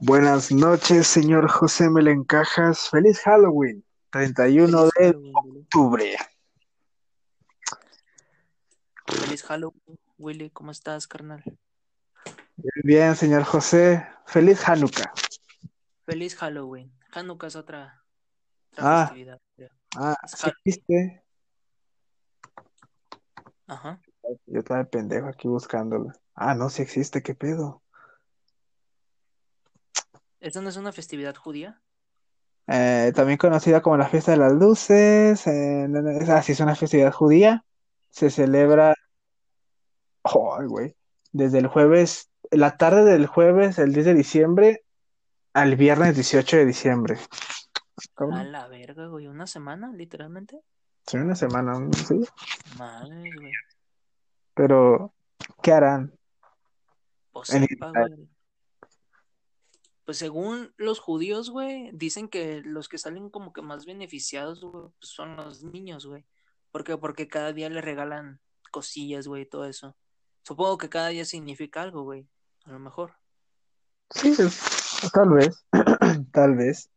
Buenas noches, señor José Melencajas. Feliz Halloween, 31 Feliz de octubre. Feliz Halloween, Willy. ¿Cómo estás, carnal? Bien, bien, señor José. Feliz Hanukkah. Feliz Halloween. Hanukkah es otra, otra Ah. festividad. Ah. Ajá. Yo estaba de pendejo aquí buscándolo. Ah, no, sí existe, qué pedo. ¿Esta no es una festividad judía? Eh, también conocida como la fiesta de las luces. eh, ah, sí, es una festividad judía. Se celebra, ay, güey, desde el jueves, la tarde del jueves, el 10 de diciembre, al viernes 18 de diciembre. Cabrón. A la verga, güey. ¿Una semana, literalmente? Sí, una semana, sí. Madre, güey. Pero, ¿qué harán? Pues En sepa, Israel. güey. Pues según los judíos, güey, dicen que los que salen como que más beneficiados, güey, pues son los niños, güey. ¿Por qué? Porque cada día les regalan cosillas, güey, y todo eso. Supongo que cada día significa algo, güey. A lo mejor. Sí, es- tal vez, tal vez.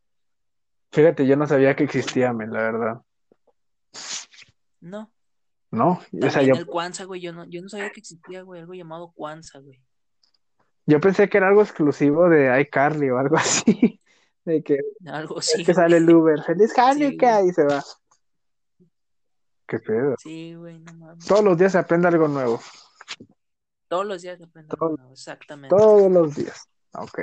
Fíjate, yo no sabía que existía, men, la verdad. No. ¿No? O sea, También yo, el Kwanzaa, güey. Yo no, yo no sabía que existía, güey, algo llamado Kwanzaa, güey. Yo pensé que era algo exclusivo de iCarly o algo así. De que, Algo así, que sale el Uber, ¡Feliz Sí, Hanukkah! Y se va. ¿Qué pedo? Sí, güey, no mames. Todos los días se aprende algo nuevo. Todos los días aprendo Todo- algo nuevo, exactamente. Todos los días. Ok.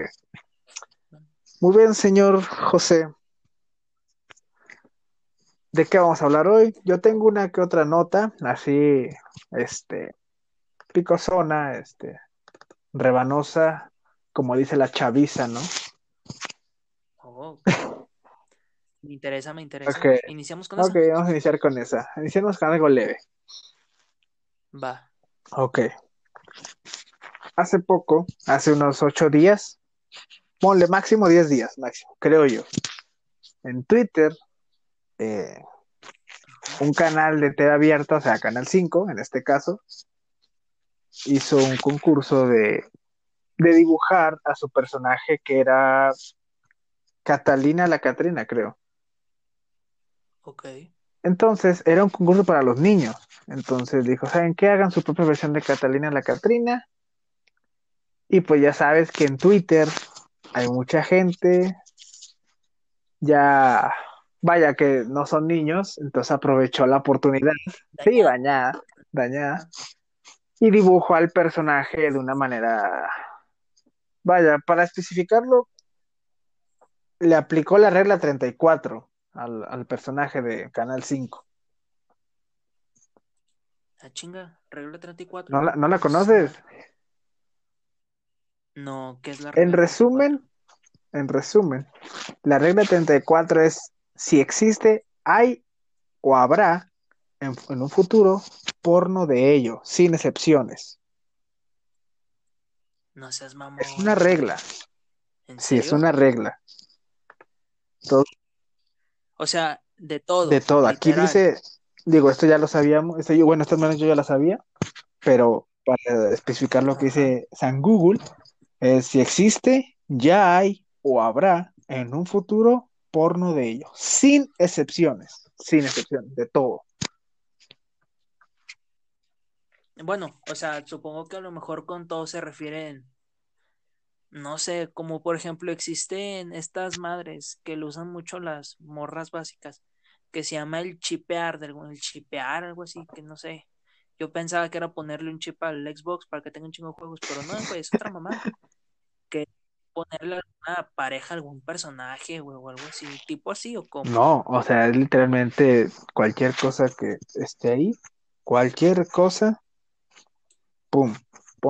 Muy bien, señor José. ¿De qué vamos a hablar hoy? Yo tengo una que otra nota, así, este, picosona, este, rebanosa, como dice la chaviza, ¿no? Oh. Me interesa, me interesa. Iniciamos con Ok, vamos a iniciar con esa. Iniciamos con algo leve. eso. Va. Ok. Hace poco, hace unos ocho días, ponle máximo 10 días, máximo, creo yo. En Twitter, eh, un canal de TV abierta, o sea, Canal 5 en este caso, hizo un concurso de, de dibujar a su personaje que era Catalina la Catrina, creo. Ok. Entonces, era un concurso para los niños. Entonces dijo, ¿saben qué? Hagan su propia versión de Catalina la Catrina. Y pues ya sabes que en Twitter hay mucha gente, ya, vaya que no son niños, entonces aprovechó la oportunidad. Sí, dañada, dañada. Y dibujó al personaje de una manera, vaya, para especificarlo, le aplicó la regla 34 al, al personaje de Canal 5. La chinga, regla 34. ¿No la, no la conoces? No, ¿qué es la En regla resumen, en resumen, la regla 34 es si existe, hay o habrá en, en un futuro porno de ello, sin excepciones. 34? No seas mamón. Es una regla, ¿En sí, es una regla. Todo, O sea, de todo. de todo. Aquí dice, digo, esto ya lo sabíamos, esto yo, bueno, menos yo ya la sabía, pero para especificar lo que dice San Google, es si existe, ya hay o habrá en un futuro porno de ello, sin excepciones, sin excepciones, de todo. Bueno, o sea, supongo que a lo mejor con todo se refieren, no sé, como por ejemplo existen estas madres que lo usan mucho las morras básicas, que se llama el chipear, el chipear, algo así, que no sé. Yo pensaba que era ponerle un chip al Xbox para que tenga un chingo de juegos, pero no, güey, es otra mamá. Que ponerle a alguna pareja, algún personaje, güey, o algo así, tipo así, o como. No, o sea, es literalmente cualquier cosa que esté ahí, cualquier cosa, pum,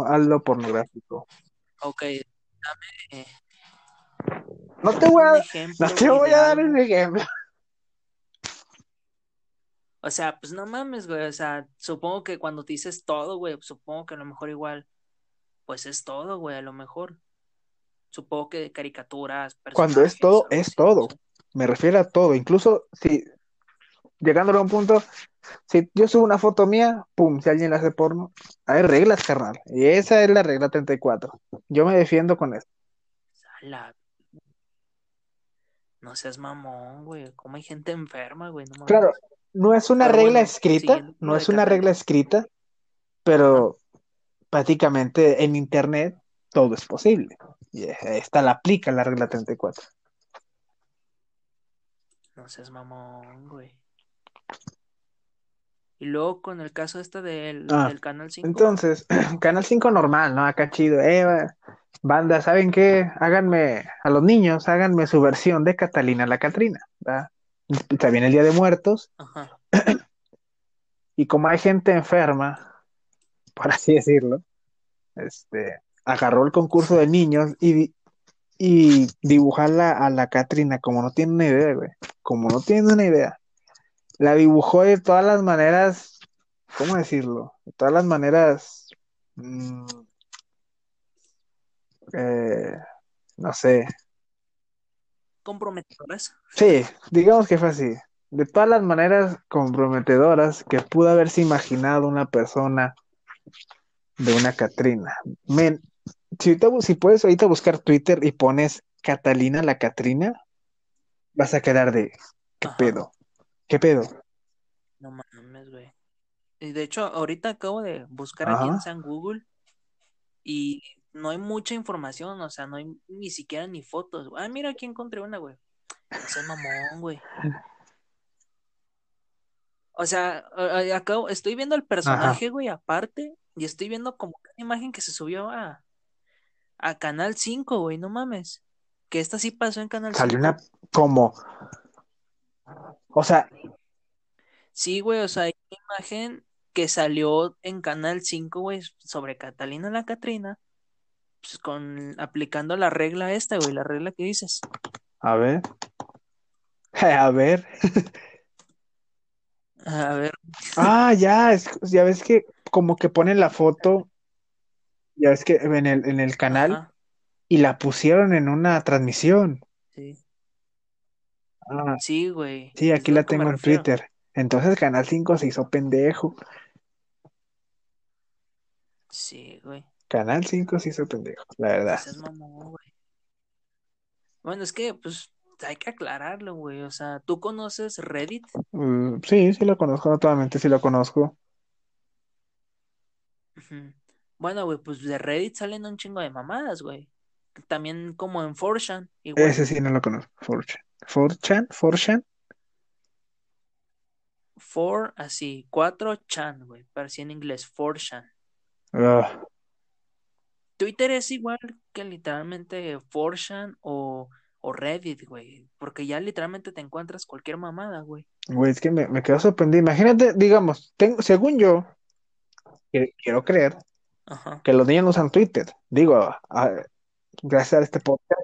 hazlo pornográfico. Ok, dame, eh, No te voy a, ejemplo no te voy a dar un ejemplo. O sea, pues no mames, güey. O sea, supongo que cuando te dices todo, güey, supongo que a lo mejor igual, pues es todo, güey, a lo mejor. Supongo que caricaturas, Cuando es todo, es todo. Me refiero a todo, incluso si llegándolo a un punto, si yo subo una foto mía, pum, si alguien le hace porno, hay reglas, carnal. Y esa es la regla 34. Yo me defiendo con eso. la... No seas mamón, güey. ¿Cómo hay gente enferma, güey? No. Claro, no es una Pero regla bueno, escrita, no es una regla escrita, pero prácticamente en internet todo es posible. Y esta la aplica la regla 34. No seas mamón, güey. Y luego con el caso este del, Ah, del Canal 5. Entonces, Canal 5 normal, ¿no? Acá chido. Eh, banda, ¿saben qué? Háganme, a los niños, háganme su versión de Catalina la Catrina, bien el Día de Muertos, Ajá. y como hay gente enferma, por así decirlo, este, agarró el concurso de niños y, y dibujarla a la Catrina, como no tiene una idea, güey, como no tiene una idea. La dibujó de todas las maneras, ¿cómo decirlo? De todas las maneras, mm, eh, no sé, Comprometedoras. sí, digamos que fue así. De todas las maneras comprometedoras que pudo haberse imaginado una persona de una Catrina. Men, si, si puedes ahorita buscar Twitter y pones Catalina la Catrina, vas a quedar de ¿qué Ajá. pedo? ¿Qué pedo? No mames, güey. Y de hecho, ahorita acabo de buscar aquí en Ajá. San Google y no hay mucha información, o sea, no hay ni siquiera ni fotos. Ah, mira, aquí encontré una, güey. Seas mamón, güey. O sea, a- a- acabo, estoy viendo el personaje, güey, aparte, y estoy viendo como una imagen que se subió a, a Canal 5, güey, no mames. Que esta sí pasó en Canal Salió 5. una como, o sea, Sí, güey, o sea, hay una imagen que salió en Canal 5, güey, sobre Catalina la Catrina, pues con aplicando la regla esta, güey, la regla que dices. a ver, a ver, A ver, ah, ya, es- ya ves que como que ponen la foto, ya ves que en el, en el canal ajá, y la pusieron en una transmisión. Sí. Ah, Sí, güey. sí, aquí la tengo en. Twitter. Entonces Canal 5 se hizo pendejo. Sí, güey. Canal 5 se hizo pendejo, la verdad. Mamón, güey. Bueno, es que, pues, hay que aclararlo, güey. O sea, ¿tú conoces Reddit? Mm, sí, sí lo conozco, notablemente sí lo conozco. Bueno, güey, pues de Reddit salen un chingo de mamadas, güey. También como en 4chan, igual. Ese sí no lo conozco. 4chan. 4chan, 4chan. 4, así, 4chan, güey. Parecía en inglés, 4chan. Ah, Twitter es igual que literalmente 4chan o, o Reddit, güey. Porque ya literalmente te encuentras cualquier mamada, güey. güey, es que me, me quedo sorprendido. Imagínate, digamos, tengo, según yo, que quiero creer Ajá. que los niños no usan Twitter. Digo, a- gracias a este podcast,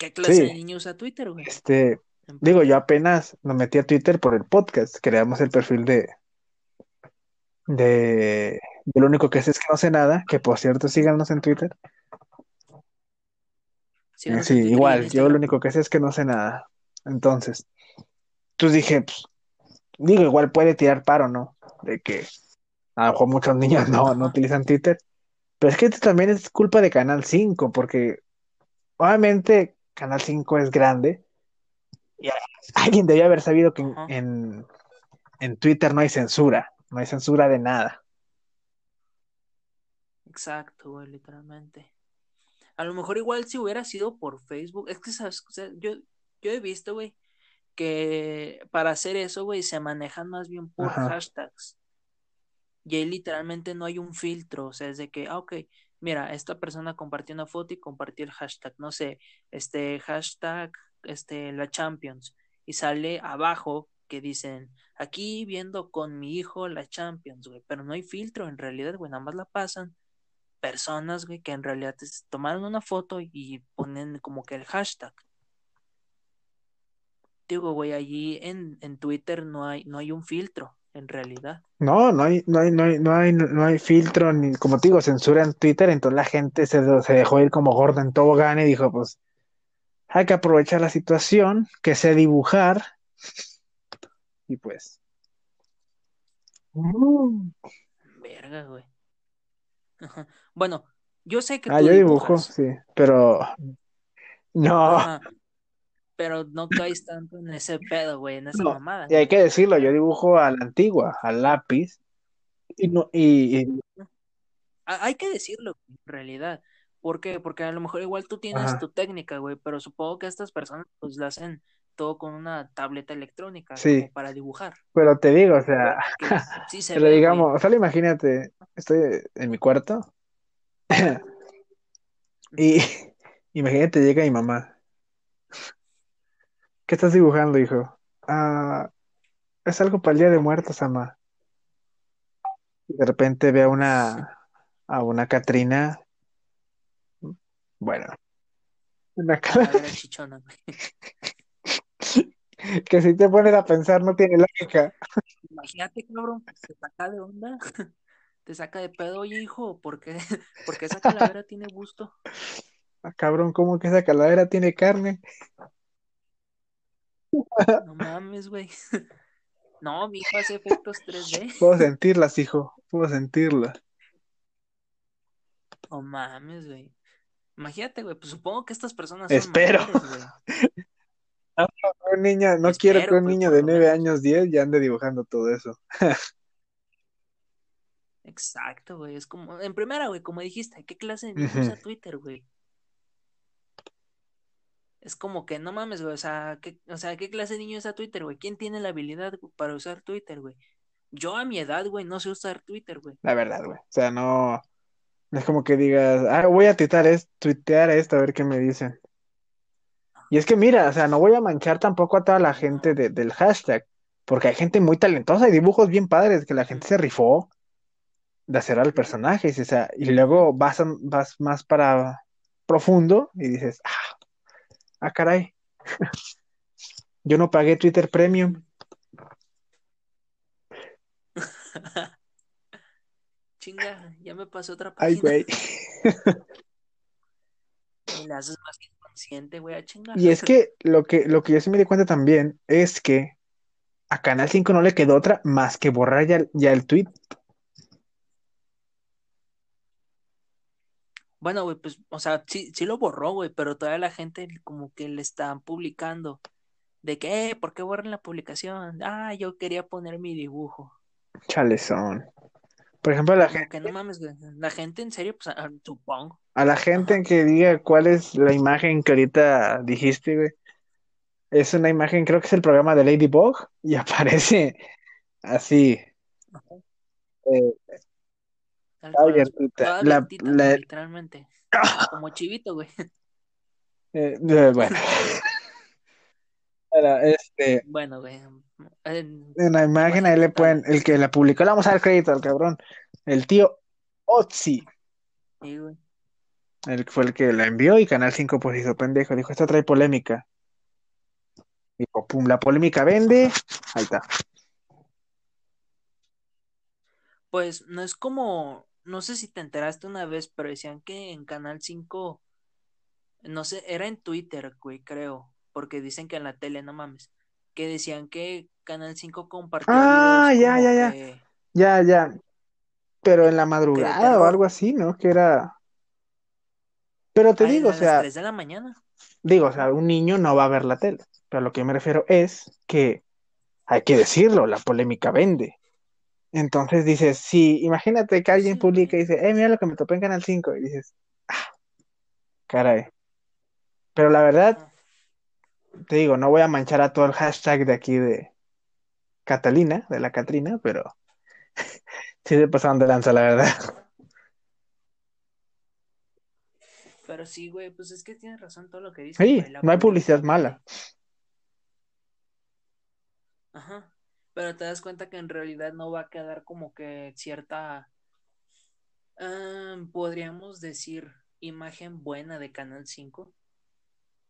¿Qué clase de niño usa Twitter, güey? este, digo, yo apenas me metí a Twitter por el podcast. Creamos el perfil de, de, de lo único que sé es que no sé nada, que por cierto, síganos en Twitter. Síganos sí, en Twitter igual, yo lo único que sé es que no sé nada. Entonces, entonces dije, pues, digo, igual puede tirar paro, ¿no? De que a lo mejor muchos niños no, no utilizan Twitter. Pero es que esto también es culpa de Canal 5, porque obviamente Canal 5 es grande y alguien debía haber sabido que en, en, en Twitter no hay censura, no hay censura de nada. Exacto, güey, literalmente. A lo mejor igual si hubiera sido por Facebook, es que sabes, o sea, yo, yo he visto, güey, que para hacer eso, güey, se manejan más bien por Ajá. hashtags. Y ahí literalmente no hay un filtro, o sea, es de que, ah, ok, mira, esta persona compartió una foto y compartió el hashtag, no sé, este hashtag, este, la Champions, y sale abajo que dicen, aquí viendo con mi hijo la Champions, güey, pero no hay filtro, en realidad, güey, nada más la pasan personas, güey, que en realidad tomaron una foto y ponen como que el hashtag. Digo, güey, allí en, en Twitter no hay, no hay un filtro, en realidad. No, no hay, no hay, no hay, no hay, no hay filtro, ni como te digo, censura en Twitter, entonces la gente se, se dejó ir como gorda en tobogán y dijo, pues, hay que aprovechar la situación, que sé dibujar, y pues. Verga, güey. Bueno, yo sé que Ah, tú yo dibujo, dibujas. sí, pero No, Ajá. Pero no caes tanto en ese pedo, güey, en esa no. mamada. Y hay que decirlo, yo dibujo a la antigua, al lápiz. Y, no, y, y- Hay que decirlo, en realidad. ¿Por qué? Porque a lo mejor igual tú tienes Ajá. tu técnica, güey, pero supongo que estas personas pues la hacen todo con una tableta electrónica, Sí. como para dibujar. pero te digo, o sea, Que sí se pero ve, digamos, güey. solo imagínate, estoy en mi cuarto y imagínate llega mi mamá. ¿Qué estás dibujando, hijo? Ah, es algo para el Día de Muertos, ama. Y de repente ve a una, a una Catrina, bueno, una chichona, que si te pones a pensar no tiene lógica. Imagínate, cabrón, te saca de onda, te saca de pedo, oye, hijo, ¿por qué, ¿por qué esa calavera tiene busto? Ah, cabrón, ¿cómo que esa calavera tiene carne? No mames, güey. No, mi hijo hace efectos 3D. Puedo sentirlas, hijo, puedo sentirlas. No mames, güey. Imagínate, güey, pues supongo que estas personas son Espero. mayores, güey. Un niño, no quiero que Espero, un niño de 9 menos. años, 10 ya ande dibujando todo eso. Exacto, güey. Es como, en primera, güey, como dijiste, ¿qué clase de niño usa Twitter, güey? Es como que no mames, güey. O sea, ¿qué, o sea, ¿qué clase de niño usa Twitter, güey? ¿Quién tiene la habilidad para usar Twitter, güey? Yo a mi edad, güey, no sé usar Twitter, güey. La verdad, güey. O sea, no, no es como que digas, ah, voy a tuitear, es, tuitear esto a ver qué me dicen. Y es que mira, o sea, no voy a manchar tampoco a toda la gente de- del hashtag, porque hay gente muy talentosa y dibujos bien padres que la gente se rifó de hacer al personaje, y, o sea, y luego vas, a- vas más para profundo y dices, ah, ah, caray, yo no pagué Twitter Premium. Chinga, ya me pasó otra Ay, página. güey. Y le haces más inconsciente, güey, a chingar. Y es que lo que, lo que yo sí me di cuenta también es que a Canal 5 no le quedó otra más que borrar ya, ya el tweet. Bueno, güey, pues, o sea, sí, sí lo borró, güey, pero todavía la gente como que le están publicando. De que, eh, ¿por qué borran la publicación? Ah, yo quería poner mi dibujo. Chalezón. Por ejemplo, a la, Como gente, que no mames, güey. La gente en serio, pues, ah, supongo. a la gente Ajá. que diga cuál es la imagen que ahorita dijiste, güey. Es una imagen, creo que es el programa de Ladybug y aparece así, eh, abiertita. La, la- literalmente. Como chivito, güey. eh, eh, bueno. Este, Bueno, güey. En, en la imagen ahí le pueden, el que la publicó, le vamos a dar crédito al cabrón. El tío Otzi. Sí, güey. Él fue el que la envió y Canal 5 pues hizo pendejo. Dijo, esta trae polémica. Dijo, pum, la polémica vende. Ahí está. Pues no es como, no sé si te enteraste una vez, pero decían que en Canal 5, no sé, era en Twitter, güey, creo, porque dicen que en la tele, no mames, que decían que Canal 5 compartía Ah, ya, ya, ya. que Ya, ya. Pero en la madrugada o algo así, ¿no? Que era. Pero te a, digo, a o sea, las 3 de la mañana. digo, o sea, un niño no va a ver la tele. Pero lo que me refiero es que hay que decirlo, la polémica vende. Entonces dices, sí, imagínate que alguien publica y dice, eh, mira lo que me topé en Canal 5. Y dices, ah, caray. Pero la verdad, te digo, no voy a manchar a todo el hashtag de aquí de Catalina, de la Catrina, pero sí se pasaron de lanza, la verdad. Pero sí, güey, pues es que tienes razón todo lo que dices, Sí, güey. No hay publicidad mala. Ajá. Pero te das cuenta que en realidad no va a quedar como que cierta, ah, podríamos decir, imagen buena de Canal 5.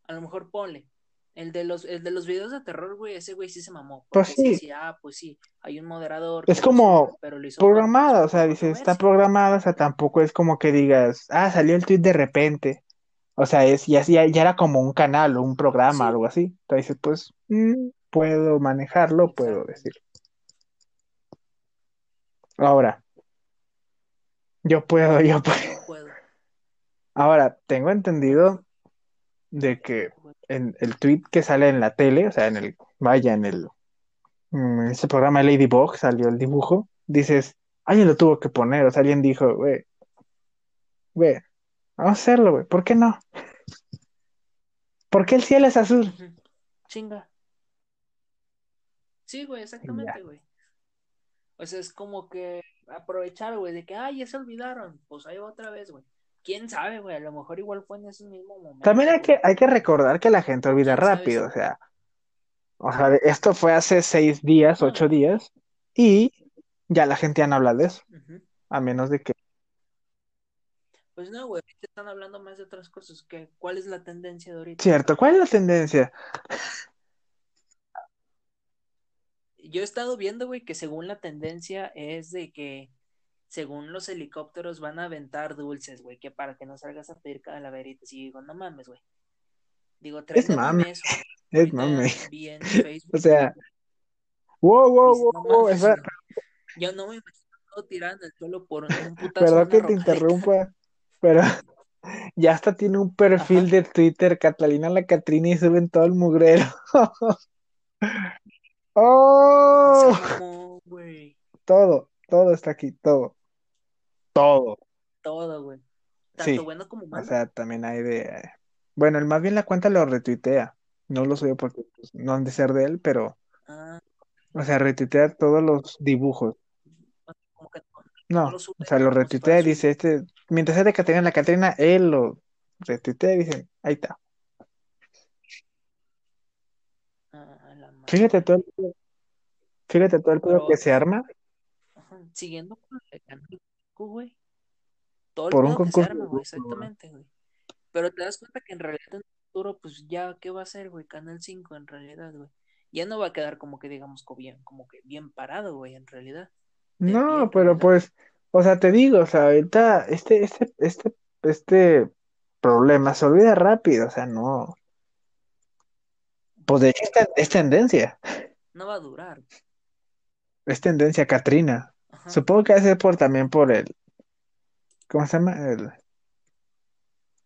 A lo mejor ponle. El de los, el de los videos de terror, güey, ese güey sí se mamó. Pues sí sí, ah, pues sí, hay un moderador es como pero lo hizo con, programada, o sea, con dices, está programada, o sea, tampoco es como que digas, ah, salió el tweet de repente. O sea, es, ya, ya, ya era como un canal o un programa, Sí, algo así. Entonces pues, mm, puedo manejarlo, puedo exacto. decir. Ahora, yo puedo, yo puedo. Ahora, tengo entendido de que en el tweet que sale en la tele, o sea, en el, vaya, en el, mm, en ese programa Ladybug salió el dibujo, dices, alguien lo tuvo que poner, o sea, alguien dijo, güey, güey, vamos a hacerlo, güey, ¿por qué no? ¿Por qué el cielo es azul? Chinga. Sí, güey, exactamente, güey. O sea, es como que aprovechar, güey, de que, ay, ya se olvidaron, pues ahí va otra vez, güey. ¿Quién sabe, güey? A lo mejor igual fue en ese mismo momento. También hay que, hay que recordar que la gente olvida ¿Quién sabe rápido, o sea, o sea, esto fue hace seis días, ocho días, y ya la gente ya no habla de eso, a menos de que, Pues no, güey, ahorita están hablando más de otras cosas. que ¿Cuál es la tendencia de ahorita? cierto, ¿cuál es la tendencia? Yo he estado viendo, güey, que según la tendencia es de que según los helicópteros van a aventar dulces, güey, que para que no salgas a pedir calaveritas. Y digo, no mames, güey. Digo, traen Es mame, eso. es mame, Facebook. o sea, wow, wow, wow, no wow, mames. Yo no me imagino en el suelo por un putazo perdón que te interrumpa, pero ya hasta tiene un perfil Ajá. de Twitter, Catalina la Catrina, y suben todo el mugrero. ¡Oh! Todo, todo está aquí, todo, todo. Todo, güey. Tanto Sí, bueno como o malo. sea, también hay de... Bueno, el más bien la cuenta lo retuitea. No lo sube porque pues, no han de ser de él, pero, Ah, o sea, retuitea todos los dibujos. como que no, o sea, lo retuitea y dice, este, mientras es de Catrina la Catrina, él lo retuitea y dice, ahí está. Ah, la madre. Fíjate todo el, fíjate todo el pedo que se arma ajá, siguiendo con el canal 5, güey. Todo el por un pedo que se concurso arma, güey, exactamente, güey. Pero te das cuenta que en realidad en el futuro, pues ya, ¿qué va a ser, güey? Canal 5 en realidad, güey. Ya no va a quedar como que, digamos, bien, como que bien parado, güey, en realidad. De No, pero pues, o sea, te digo, o sea, ahorita este, este, este, este problema se olvida rápido, o sea, no. Pues de hecho es tendencia, No va a durar. es tendencia Katrina. Ajá. Supongo que hace por también por el, ¿cómo se llama? El,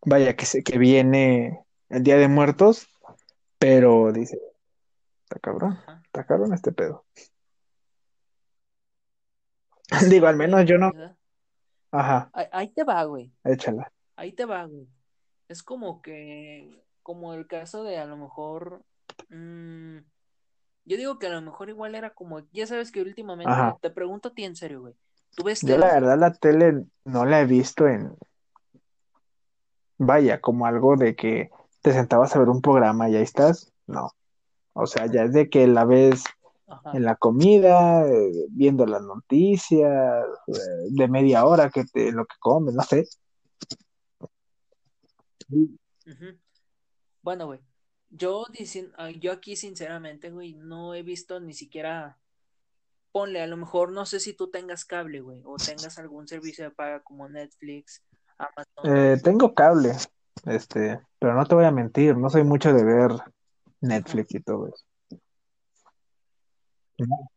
vaya, que se, que viene el Día de Muertos, pero dice, está cabrón, Ajá. está cabrón este pedo. Digo, al menos en yo no, ajá, Ahí, ahí te va, güey. échala. Ahí te va, güey. Es como que, como el caso de a lo mejor, mm, yo digo que a lo mejor igual era como, ya sabes que últimamente, Ajá. te pregunto a ti en serio, güey. ¿Tú ves Yo la verdad la tele no la he visto en, vaya, como algo de que te sentabas a ver un programa y ahí estás, no. O sea, ya es de que la ves Ajá. en la comida, eh, viendo las noticias, eh, de media hora que te, lo que comes, no sé. Bueno, güey. Yo yo aquí sinceramente, güey, no he visto ni siquiera, ponle, a lo mejor no sé si tú tengas cable, güey, o tengas algún servicio de paga como Netflix, Amazon. Eh, tengo cable, este, pero no te voy a mentir, no soy mucho de ver. Netflix y todo eso. No.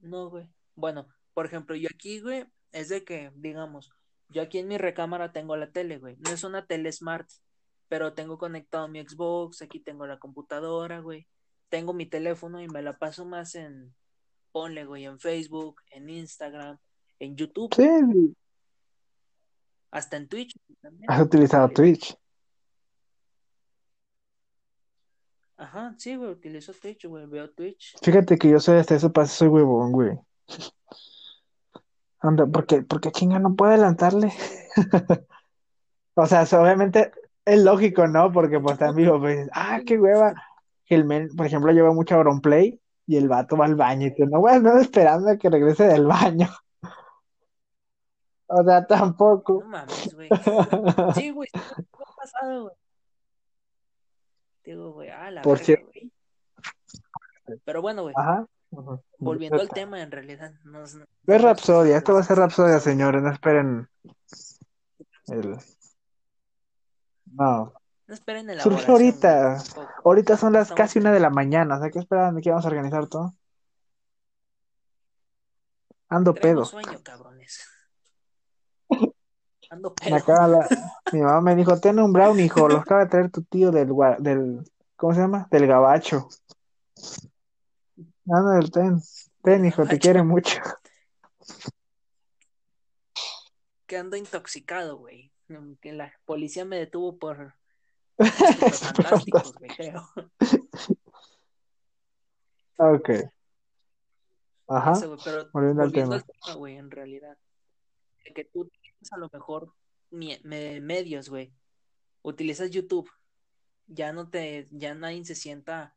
No, güey. Bueno, por ejemplo, yo aquí, güey, es de que, digamos, yo aquí en mi recámara tengo la tele, güey. No es una tele smart, pero tengo conectado mi Xbox, aquí tengo la computadora, güey. Tengo mi teléfono y me la paso más en, ponle, güey, en Facebook, en Instagram, en YouTube, Sí, hasta en Twitch también. has utilizado güey. Twitch. Ajá, sí, güey, utilizo Twitch, güey, veo Twitch. Fíjate que yo soy hasta eso, pasa, soy huevón, güey. Anda, porque, porque chinga no puede adelantarle. O sea, obviamente es lógico, ¿no? Porque pues está en vivo, pues, ah, qué hueva. Que el men, por ejemplo, lleva mucho Auronplay y el vato va al baño y tú no voy a andar esperando a que regrese del baño. O sea, No tampoco. mames, güey. Sí, güey, me ha pasado, güey. Digo, güey, ah, la Por verga, cierto. güey. Pero bueno, güey, Ajá. Volviendo al tema, en realidad, nos Es Rapsodia, esto va a ser Rapsodia, señores, no esperen el... No, No esperen surgió elaboración, güey, ahorita. Ahorita son las Estamos casi una de la mañana, o sea, ¿qué esperan de que vamos a organizar todo? Ando pedo. sueño, cabrones. Ando pedo. acaba la- Mi mamá me dijo, ten un brown, hijo, lo acaba de traer tu tío del, del, ¿cómo se llama? Del gabacho. Ah, no, del ten. Ten, hijo, te quiere mucho. que ando intoxicado, güey. Que la policía me detuvo por fantásticos, güey, creo. Ok. Ajá. Eso, güey, pero volviendo al tema. güey, en realidad. De que tú tienes a lo mejor me- medios, güey. Utilizas YouTube. Ya no te, ya nadie se sienta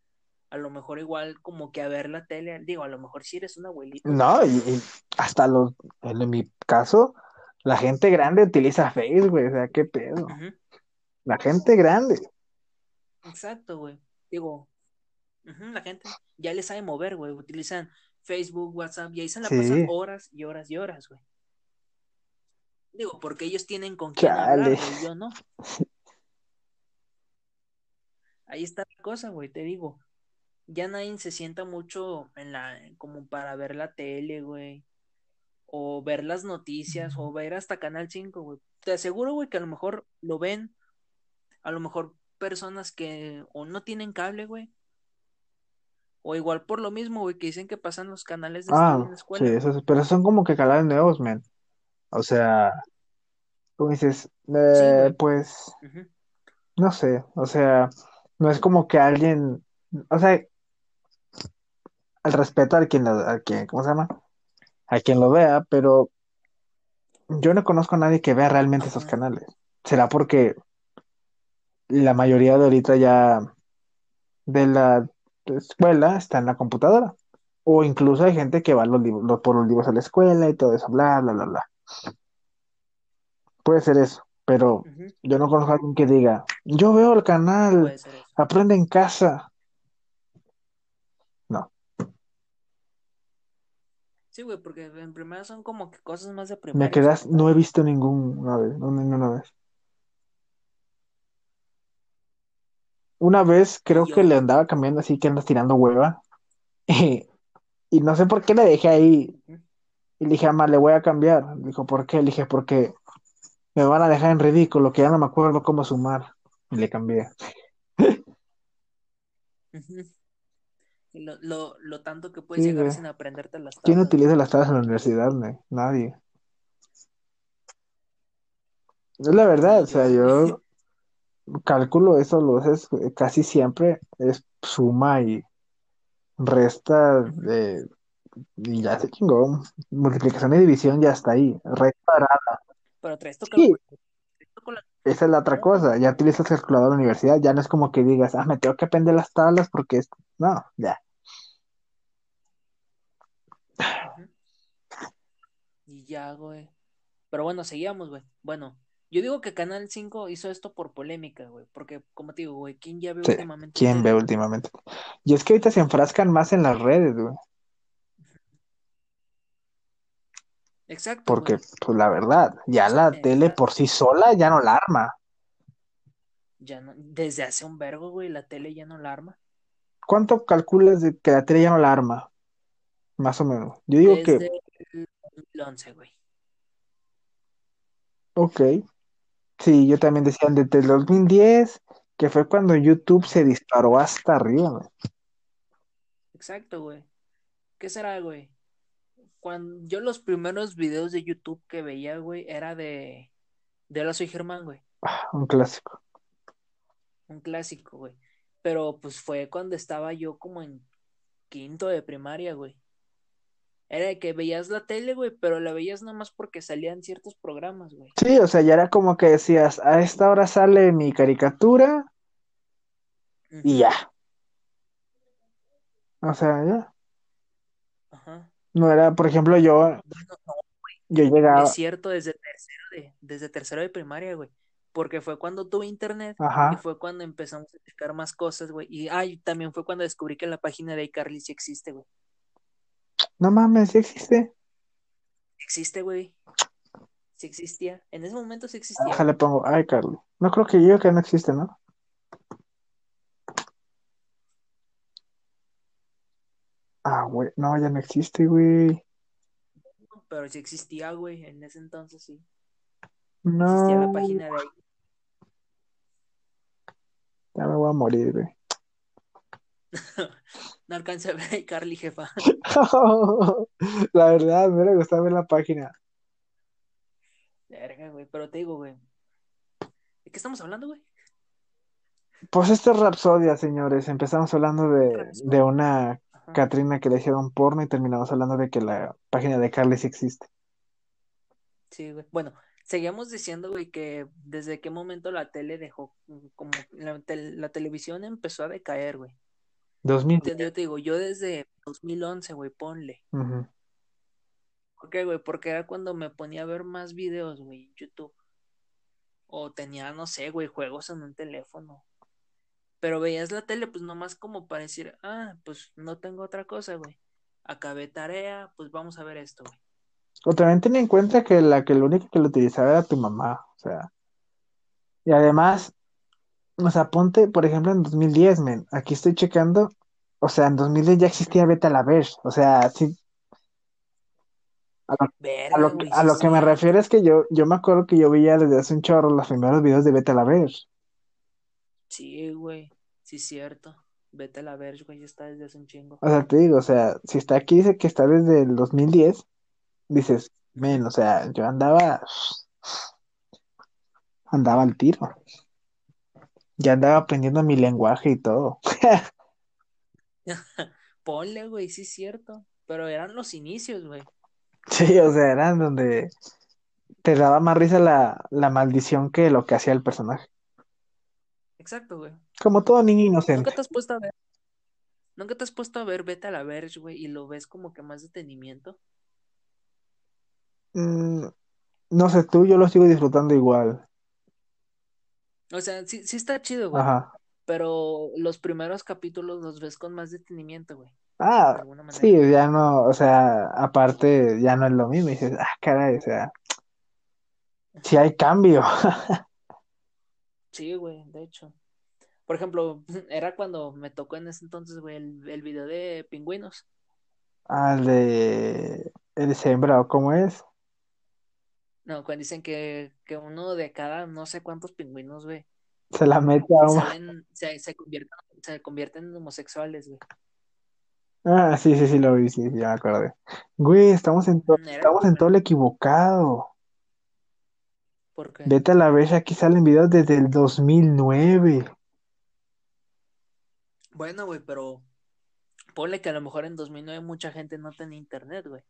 a lo mejor igual como que a ver la tele. Digo, a lo mejor si eres un abuelito. No, y, y hasta los, en mi caso, la gente grande utiliza Facebook, güey, o sea, qué pedo. La gente grande. Exacto, güey. Digo, la gente ya le sabe mover, güey. Utilizan Facebook, WhatsApp y ahí se la Sí. pasan horas y horas y horas, güey. Digo, porque ellos tienen con quién hablar, güey, yo no. Ahí está la cosa, güey, te digo. Ya nadie se sienta mucho en la, como para ver la tele, güey. O ver las noticias, o ver hasta Canal 5, güey. Te aseguro, güey, que a lo mejor lo ven, a lo mejor personas que o no tienen cable, güey. O igual por lo mismo, güey, que dicen que pasan los canales de Ah, la sí, escuela. güey. esos, pero son como que canales nuevos, men. O sea, como dices, Sí, eh, pues, no sé, o sea, no es como que alguien, o sea, al respeto a quien, lo- a quien, ¿cómo se llama? A quien lo vea, pero yo no conozco a nadie que vea realmente esos canales. ¿Será porque la mayoría de ahorita ya de la escuela está en la computadora? O incluso hay gente que va los libros, por los libros a la escuela y todo eso, bla, bla, bla, bla. Puede ser eso, pero yo no conozco a alguien que diga, yo veo el canal, aprende en casa. No, Sí, güey, porque en primera son como que cosas más de me primaria, quedas, no he visto ninguna vez, no, ninguna vez. Una vez creo yo, que le andaba cambiando así que andas tirando hueva y, y no sé por qué le dejé ahí y le dije, mamá, le voy a cambiar. Dijo, ¿por qué? Le dije, porque me van a dejar en ridículo, que ya no me acuerdo cómo sumar. Y le cambié. lo, lo, lo tanto que puedes Sí, llegar güey. sin aprenderte las ¿Quién tablas, güey. utiliza las tablas en la universidad? güey? Nadie. Es la verdad, o sea, yo, cálculo eso lo haces eh, casi siempre es suma y resta de, y ya se chingó. Multiplicación y división ya está ahí. Recta cuadrada. Pero traes tu Sí, calculadora, traes tu calculadora, esa es la otra cosa. Ya utilizas calculadora en la universidad, ya no es como que digas, ah, me tengo que aprender las tablas porque es... No, ya. Y ya, güey. Pero bueno, seguíamos, güey. Bueno, yo digo que Canal 5 hizo esto por polémica, güey. Porque, como te digo, güey, ¿quién ya ve Sí. últimamente ¿Quién ve últimamente? Y es que ahorita se enfrascan más en las redes, güey. Exacto, Porque, güey. pues la verdad, ya la tele por sí sola ya no la arma. ya no, desde hace un vergo, güey, la tele ya no la arma. ¿Cuánto calculas de que la tele ya no la arma? Más o menos. Yo digo que, Desde el 2011, güey. ok. Sí, yo también decía desde el 2010, que fue cuando YouTube se disparó hasta arriba, güey. Exacto, güey. ¿Qué será, güey? Cuando yo los primeros videos de YouTube que veía, güey, era de de Hola soy Germán, güey. Ah, un clásico. Un clásico, güey. Pero pues fue cuando estaba yo como en quinto de primaria, güey. Era de que veías la tele, güey, pero la veías nomás porque salían ciertos programas, güey. Sí, o sea, ya era como que decías, a esta hora sale mi caricatura y ya. O sea, ya. Ajá. No era, por ejemplo, yo, no, yo es llegaba, cierto, desde tercero de, desde tercero de primaria, güey. Porque fue cuando tuve internet y ajá, fue cuando empezamos a checar más cosas, güey. Y ay, también fue cuando descubrí que la página de iCarly sí existe, güey. no mames, sí existe. Existe, güey. Sí existía. En ese momento sí existía, güey. Déjale pongo, ay, Carly. No creo que yo que no existe, ¿no? Ah, güey, no, ya no existe, güey. Pero sí existía, güey. En ese entonces sí. Existía la No, página de ahí. ya me voy a morir, güey. No alcancé a ver Carly, jefa. La verdad, me hubiera gustado ver la página. Verga, güey. Pero te digo, güey. ¿De qué estamos hablando, güey? Pues esto es Rapsodia, señores. Empezamos hablando de, de una. Katrina que le hicieron porno y terminamos hablando de que la página de Carly sí existe. Sí, güey. Bueno, seguíamos diciendo, güey, que desde qué momento la tele dejó, mm, como la, la televisión empezó a decaer, güey. 2000. Te- Yo te digo, yo desde 2011, güey, ponle. ¿Por qué, güey? Porque era cuando me ponía a ver más videos, güey, en YouTube. O tenía, no sé, güey, juegos en un teléfono. Pero veías la tele, pues nomás como para decir, ah, pues no tengo otra cosa, güey. Acabé tarea, pues vamos a ver esto, güey. O también ten en cuenta que la que lo único que lo utilizaba era tu mamá, o sea. Y además, o sea, ponte, por ejemplo, en 2010, men, aquí estoy checando, o sea, en 2010 ya existía Beta la Verge, o sea, sí, a lo, a lo, güey, a sí lo que me refiero es que yo, yo me acuerdo que yo veía desde hace un chorro los primeros videos de Beta la Verge. Sí, güey, sí cierto. Vete a la verge, güey, ya está desde hace un chingo. O sea, te digo, o sea, si está aquí, dice que está desde el 2010, dices, men, o sea, yo andaba, andaba al tiro, ya andaba aprendiendo mi lenguaje y todo. Ponle, güey, sí cierto. Pero eran los inicios, güey. Sí, o sea, eran donde te daba más risa la, la maldición que lo que hacía el personaje. Exacto, güey. Como todo niño ¿Nunca inocente. te has puesto a ver? ¿Nunca te has puesto a ver Vete a la Verge, güey, y lo ves como que más detenimiento? Mm, no sé tú, yo lo sigo disfrutando igual. O sea, sí, sí está chido, güey. Ajá. Pero los primeros capítulos los ves con más detenimiento, güey. De Ah, manera. sí, ya no, o sea, aparte ya no es lo mismo. Y dices, ah, caray, o sea, sí hay cambio. Sí, güey, de hecho. Por ejemplo, era cuando me tocó en ese entonces, güey, el, el video de pingüinos. Al de el sembrado, ¿cómo es? No, cuando dicen que, que uno de cada no sé cuántos pingüinos, güey, Se la mete a salen, se, se convierten, se convierten en homosexuales, güey. Ah, sí, sí, sí, lo vi, sí, ya me acordé. Güey, estamos en, to- estamos en todo el equivocado. Vete a la vez, aquí salen videos desde el 2009. bueno, güey, pero ponle que a lo mejor en 2009 mucha gente no tenía internet, güey.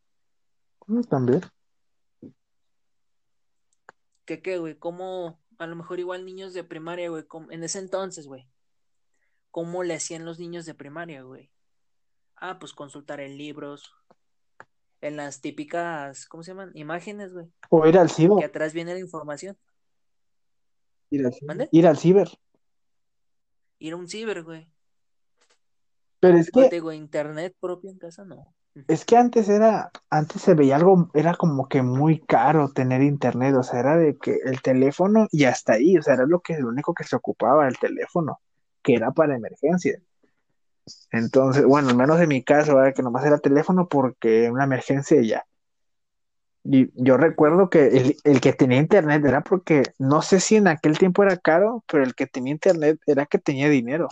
También. ¿Qué qué, güey? ¿Cómo, a lo mejor igual niños de primaria, güey, en ese entonces, güey, cómo le hacían los niños de primaria, güey? Ah, pues consultar en libros, en las típicas, ¿cómo se llaman? Imágenes, güey, O ir al que ciber. atrás viene la información. Ir al ciber. ¿Mande? Ir al ciber. Ir a un ciber, güey. Pero es que, te digo, internet propio en casa, no. es que antes era, antes se veía algo, era como que muy caro tener internet, o sea, era de que el teléfono y hasta ahí, o sea, era lo que, lo único que se ocupaba, el teléfono, que era para emergencia. Entonces, bueno, al menos en mi caso, era que nomás era teléfono porque una emergencia y ya. Y yo recuerdo que el, el que tenía internet era porque, no sé si en aquel tiempo era caro, pero el que tenía internet era que tenía dinero.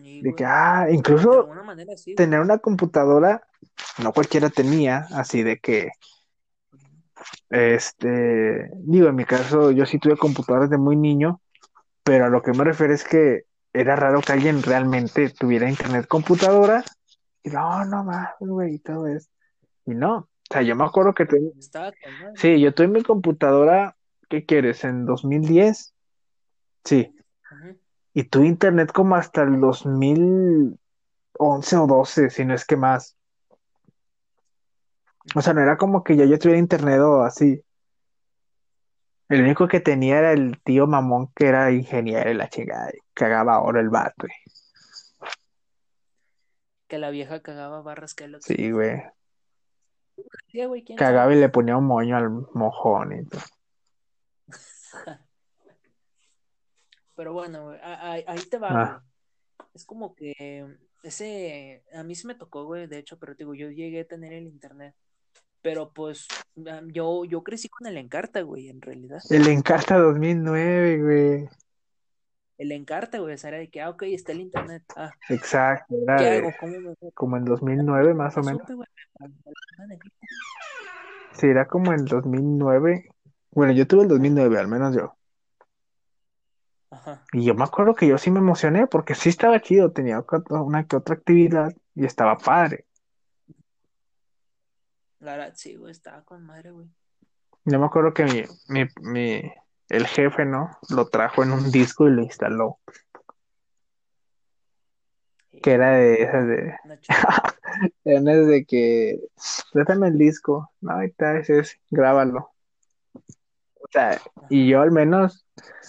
Y, De que, ah, incluso manera sí, tener una computadora, no cualquiera tenía, así de que, este, digo, en mi caso, yo sí tuve computadoras de muy niño, pero a lo que me refiero es que era raro que alguien realmente tuviera internet computadora, y no, no más, güey, y todo eso. Y no, o sea, yo me acuerdo que tuve, sí, yo tuve mi computadora, ¿qué quieres? En 2010, sí, y tuve internet como hasta el 2011 o 12, si no es que más. O sea, no era como que ya yo tuviera internet o así. El único que tenía era el tío mamón que era ingeniero y la chingada, y cagaba oro el vato. güey. Que la vieja cagaba barras Kellogg's. Sí, güey. Sí, güey, Cagaba sabe. y le ponía un moño al mojón y todo. Pero bueno, güey, ahí te va, Ah. güey. Es como que ese, a mí sí me tocó, güey, de hecho, pero te digo, yo llegué a tener el internet. Pero pues yo, yo crecí con el Encarta, güey, en realidad. El Encarta 2009, güey. El Encarta, güey, o sea, era de que, ah, ok, está el internet. Ah, Exacto, era ¿qué hago? ¿Cómo me como en 2009 más o No menos. Sí, era como en 2009. Bueno, yo tuve el 2009, al menos yo. Ajá. Y yo me acuerdo que yo sí me emocioné porque sí estaba chido, tenía una que otra actividad y estaba padre. La verdad, sí, güey, estaba con madre, güey. Yo me acuerdo que mi, mi, mi, el jefe, ¿no? Lo trajo en un disco y lo instaló, Sí, que era de esas de, esas de que, préstame el disco, no, ahí está, ese es, grábalo. O sea, y yo al menos,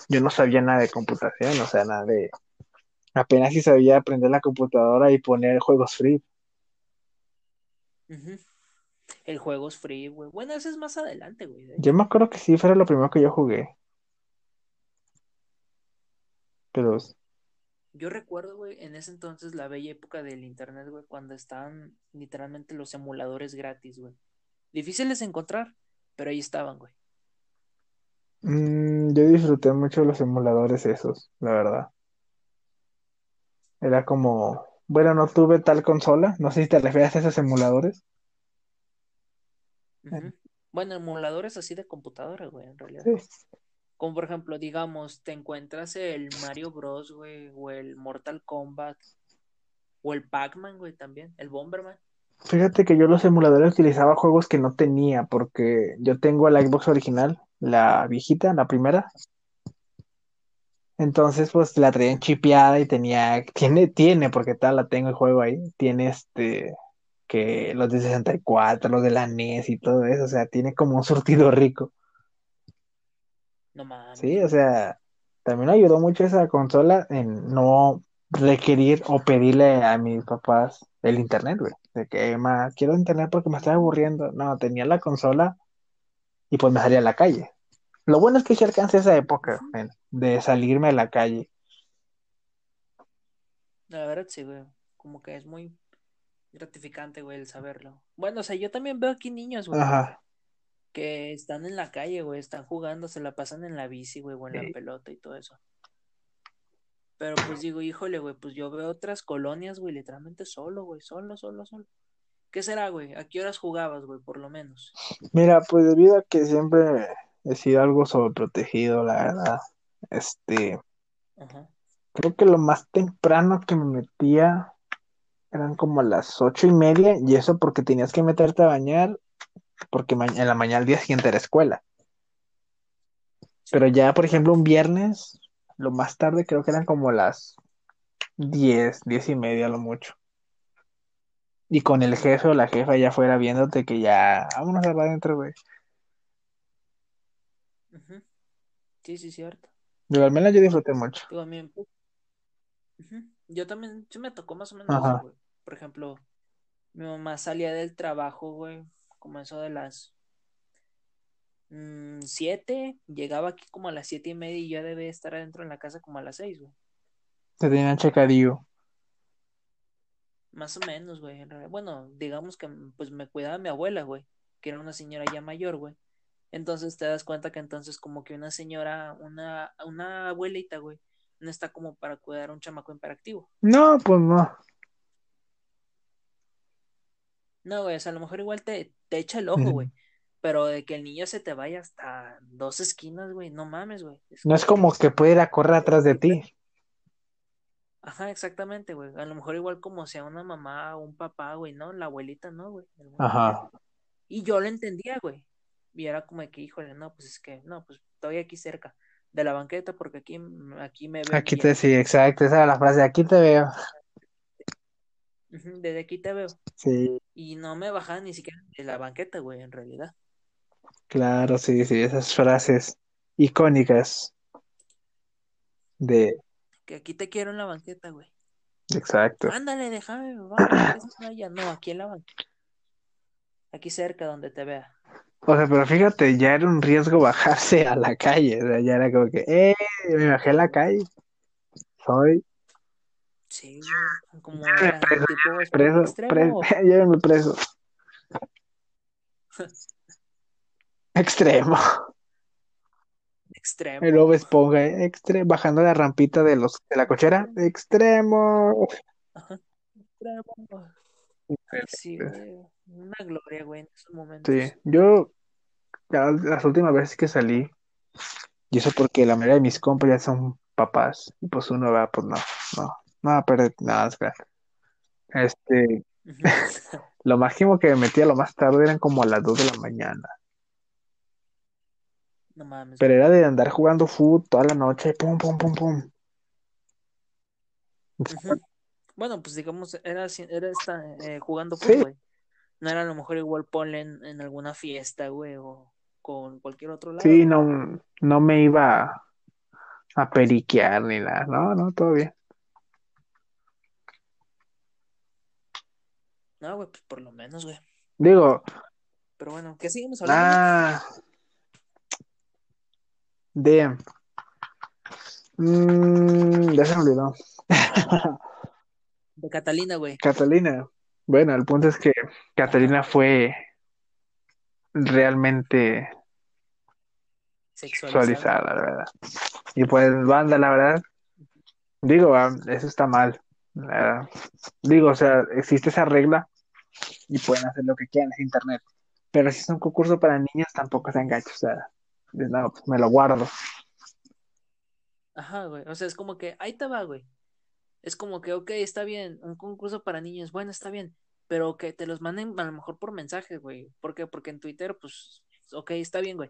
yo no sabía nada de computación, o sea, nada de, apenas si sabía aprender la computadora y poner juegos free. Ujú. El juego es free, güey. Bueno, ese es más adelante, güey. Yo me acuerdo que sí, fue lo primero que yo jugué. Pero Yo recuerdo, güey, en ese entonces la bella época del internet, güey, cuando estaban literalmente los emuladores gratis, güey. Difíciles de encontrar, pero ahí estaban, güey. mm, yo disfruté mucho los emuladores esos, la verdad. Era como, bueno, no tuve tal consola, no sé si te refieres a esos emuladores. Bueno, emuladores así de computadora, güey, en realidad. Sí. Como por ejemplo, digamos, te encuentras el Mario Bros, güey, o el Mortal Kombat, o el Pac-Man, güey, también, el Bomberman. Fíjate que yo los emuladores utilizaba juegos que no tenía, porque yo tengo la Xbox original, la viejita, la primera. Entonces, pues la traían chipeada y tenía, tiene, tiene, porque tal la tengo el juego ahí, tiene este, que los de 64, los de la NES y todo eso, o sea, tiene como un surtido rico. No mames. Sí, o sea, también ayudó mucho esa consola en no requerir o pedirle a mis papás el internet, güey. De que, ma, quiero internet porque me estoy aburriendo. No, tenía la consola y pues me salía a la calle. Lo bueno es que sí alcancé esa época, de salirme a la calle. La verdad, sí, güey. Como que es muy gratificante, güey, el saberlo. Bueno, o sea, yo también veo aquí niños, güey, Ajá. que están en la calle, güey, están jugando, se la pasan en la bici, güey, o en la pelota y todo eso. Pero pues digo, híjole, güey, pues yo veo otras colonias, güey, literalmente solo, güey, solo, solo, solo. ¿Qué será, güey? ¿A qué horas jugabas, güey, por lo menos? Mira, pues debido a que siempre he sido algo sobreprotegido, la verdad. Este, Ajá. creo que lo más temprano que me metía eran como las ocho y media, y eso porque tenías que meterte a bañar, porque en la mañana al día siguiente era escuela. Pero ya, por ejemplo, un viernes, lo más tarde creo que eran como las diez, diez y media lo mucho. Y con el jefe o la jefa ya fuera viéndote que ya, vámonos a adentro, güey. Sí, sí, cierto. Yo al menos yo disfruté mucho. Digo, a mí. Yo también, sí me tocó más o menos Ajá. eso, güey. Por ejemplo, mi mamá salía del trabajo, güey, como eso de las mm, siete, llegaba aquí como a las siete y media y yo debía estar adentro en la casa como a las seis, güey. Te tenían checadillo. Más o menos, güey. Bueno, digamos que pues me cuidaba mi abuela, güey, que era una señora ya mayor, güey. Entonces te das cuenta que entonces como que una señora, una, una abuelita, güey, no está como para cuidar a un chamaco imperactivo. No, pues no. No, güey, o sea, a lo mejor igual te, te echa el ojo, güey. Pero de que el niño se te vaya hasta dos esquinas, güey, no mames, güey. Es No es como que puede ir a correr atrás de ti. Ajá, exactamente, güey. A lo mejor igual como sea una mamá o un papá, güey, ¿no? La abuelita, ¿no, güey? Ajá. Y yo lo entendía, güey. Y era como de que, híjole, no, pues es que, no, pues estoy aquí cerca de la banqueta porque aquí, aquí me ven Aquí bien. te, sí, exacto, esa era la frase, aquí te veo. Desde aquí te veo. Sí, Y no me bajaba ni siquiera de la banqueta, güey, en realidad. claro, sí, sí, esas frases icónicas de, Que aquí te quiero en la banqueta, güey. exacto. Ándale, déjame, allá. No, aquí en la banqueta. Aquí cerca donde te vea. O sea, pero fíjate, ya era un riesgo bajarse a la calle, o sea, ya era como que, eh, me bajé a la calle, soy Sí. Como era preso, tipo preso, extremo. preso, llévenme preso. Extremo. Extremo. El Bob Esponja, eh, extre- bajando la rampita de los de la cochera. Extremo. Ajá. Extremo. Sí, güey. Una gloria, güey, en esos momentos. Sí, yo las últimas veces que salí, y eso porque la mayoría de mis compas ya son papás, y pues uno va, pues no, no, no perder nada, espera. Este, lo máximo que me metía lo más tarde eran como a las 2 de la mañana, No mames. pero era de andar jugando fútbol toda la noche, pum, pum, pum, pum. Bueno, pues digamos, era, era esta, eh, jugando Sí. fútbol, güey. No era a lo mejor igual ponle en, alguna fiesta, güey, o con cualquier otro lado. Sí, no, no me iba a, a periquear ni nada, no, no, todo bien. No, güey, pues por lo menos, güey. Digo, Pero bueno, ¿qué seguimos hablando? ah, damn. Mm, ya se me olvidó. De Catalina, güey. Catalina. Bueno, el punto es que Catalina fue realmente Sexualizada. sexualizada, la verdad. Y pues, banda, la verdad, digo, ah, eso está mal. Digo, o sea, existe esa regla y pueden hacer lo que quieran, es internet. Pero si es un concurso para niños, tampoco se engancha. O sea, no, pues me lo guardo. Ajá, güey. O sea, es como que ahí te va, güey. Es como que, ok, está bien, un concurso para niños, bueno, está bien, pero que te los manden a lo mejor por mensaje, güey. ¿Por qué? Porque en Twitter, pues, ok, está bien, güey.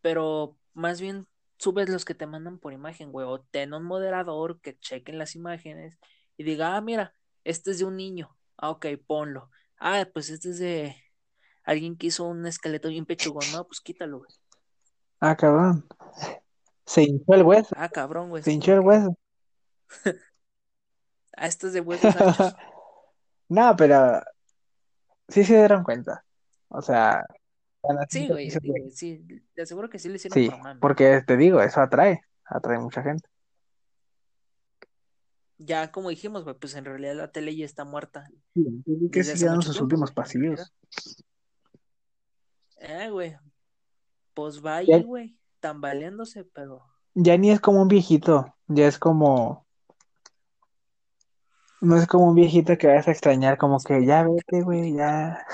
Pero más bien subes los que te mandan por imagen, güey. O ten un moderador que chequen las imágenes y diga, ah, mira, este es de un niño. Ah, ok, ponlo. Ah, pues este es de alguien que hizo un esqueleto bien pechugón. No, pues quítalo, güey. Ah, cabrón. Se hinchó el hueso. Ah, cabrón, güey. Se hinchó el hueso. Ah, este es de huesos anchos. No, pero sí se dieron cuenta. O sea, Sí, 5 güey, sí, te aseguro que sí lo hicieron Sí, por porque te digo, eso atrae, atrae mucha gente. Ya como dijimos, pues en realidad la tele ya está muerta Sí, que sus últimos pasillos. Eh, güey, pues va Ya, ahí, güey, tambaleándose, pero ya ni es como un viejito, ya es como, no es como un viejito que vas a extrañar, como que ya vete, güey, ya.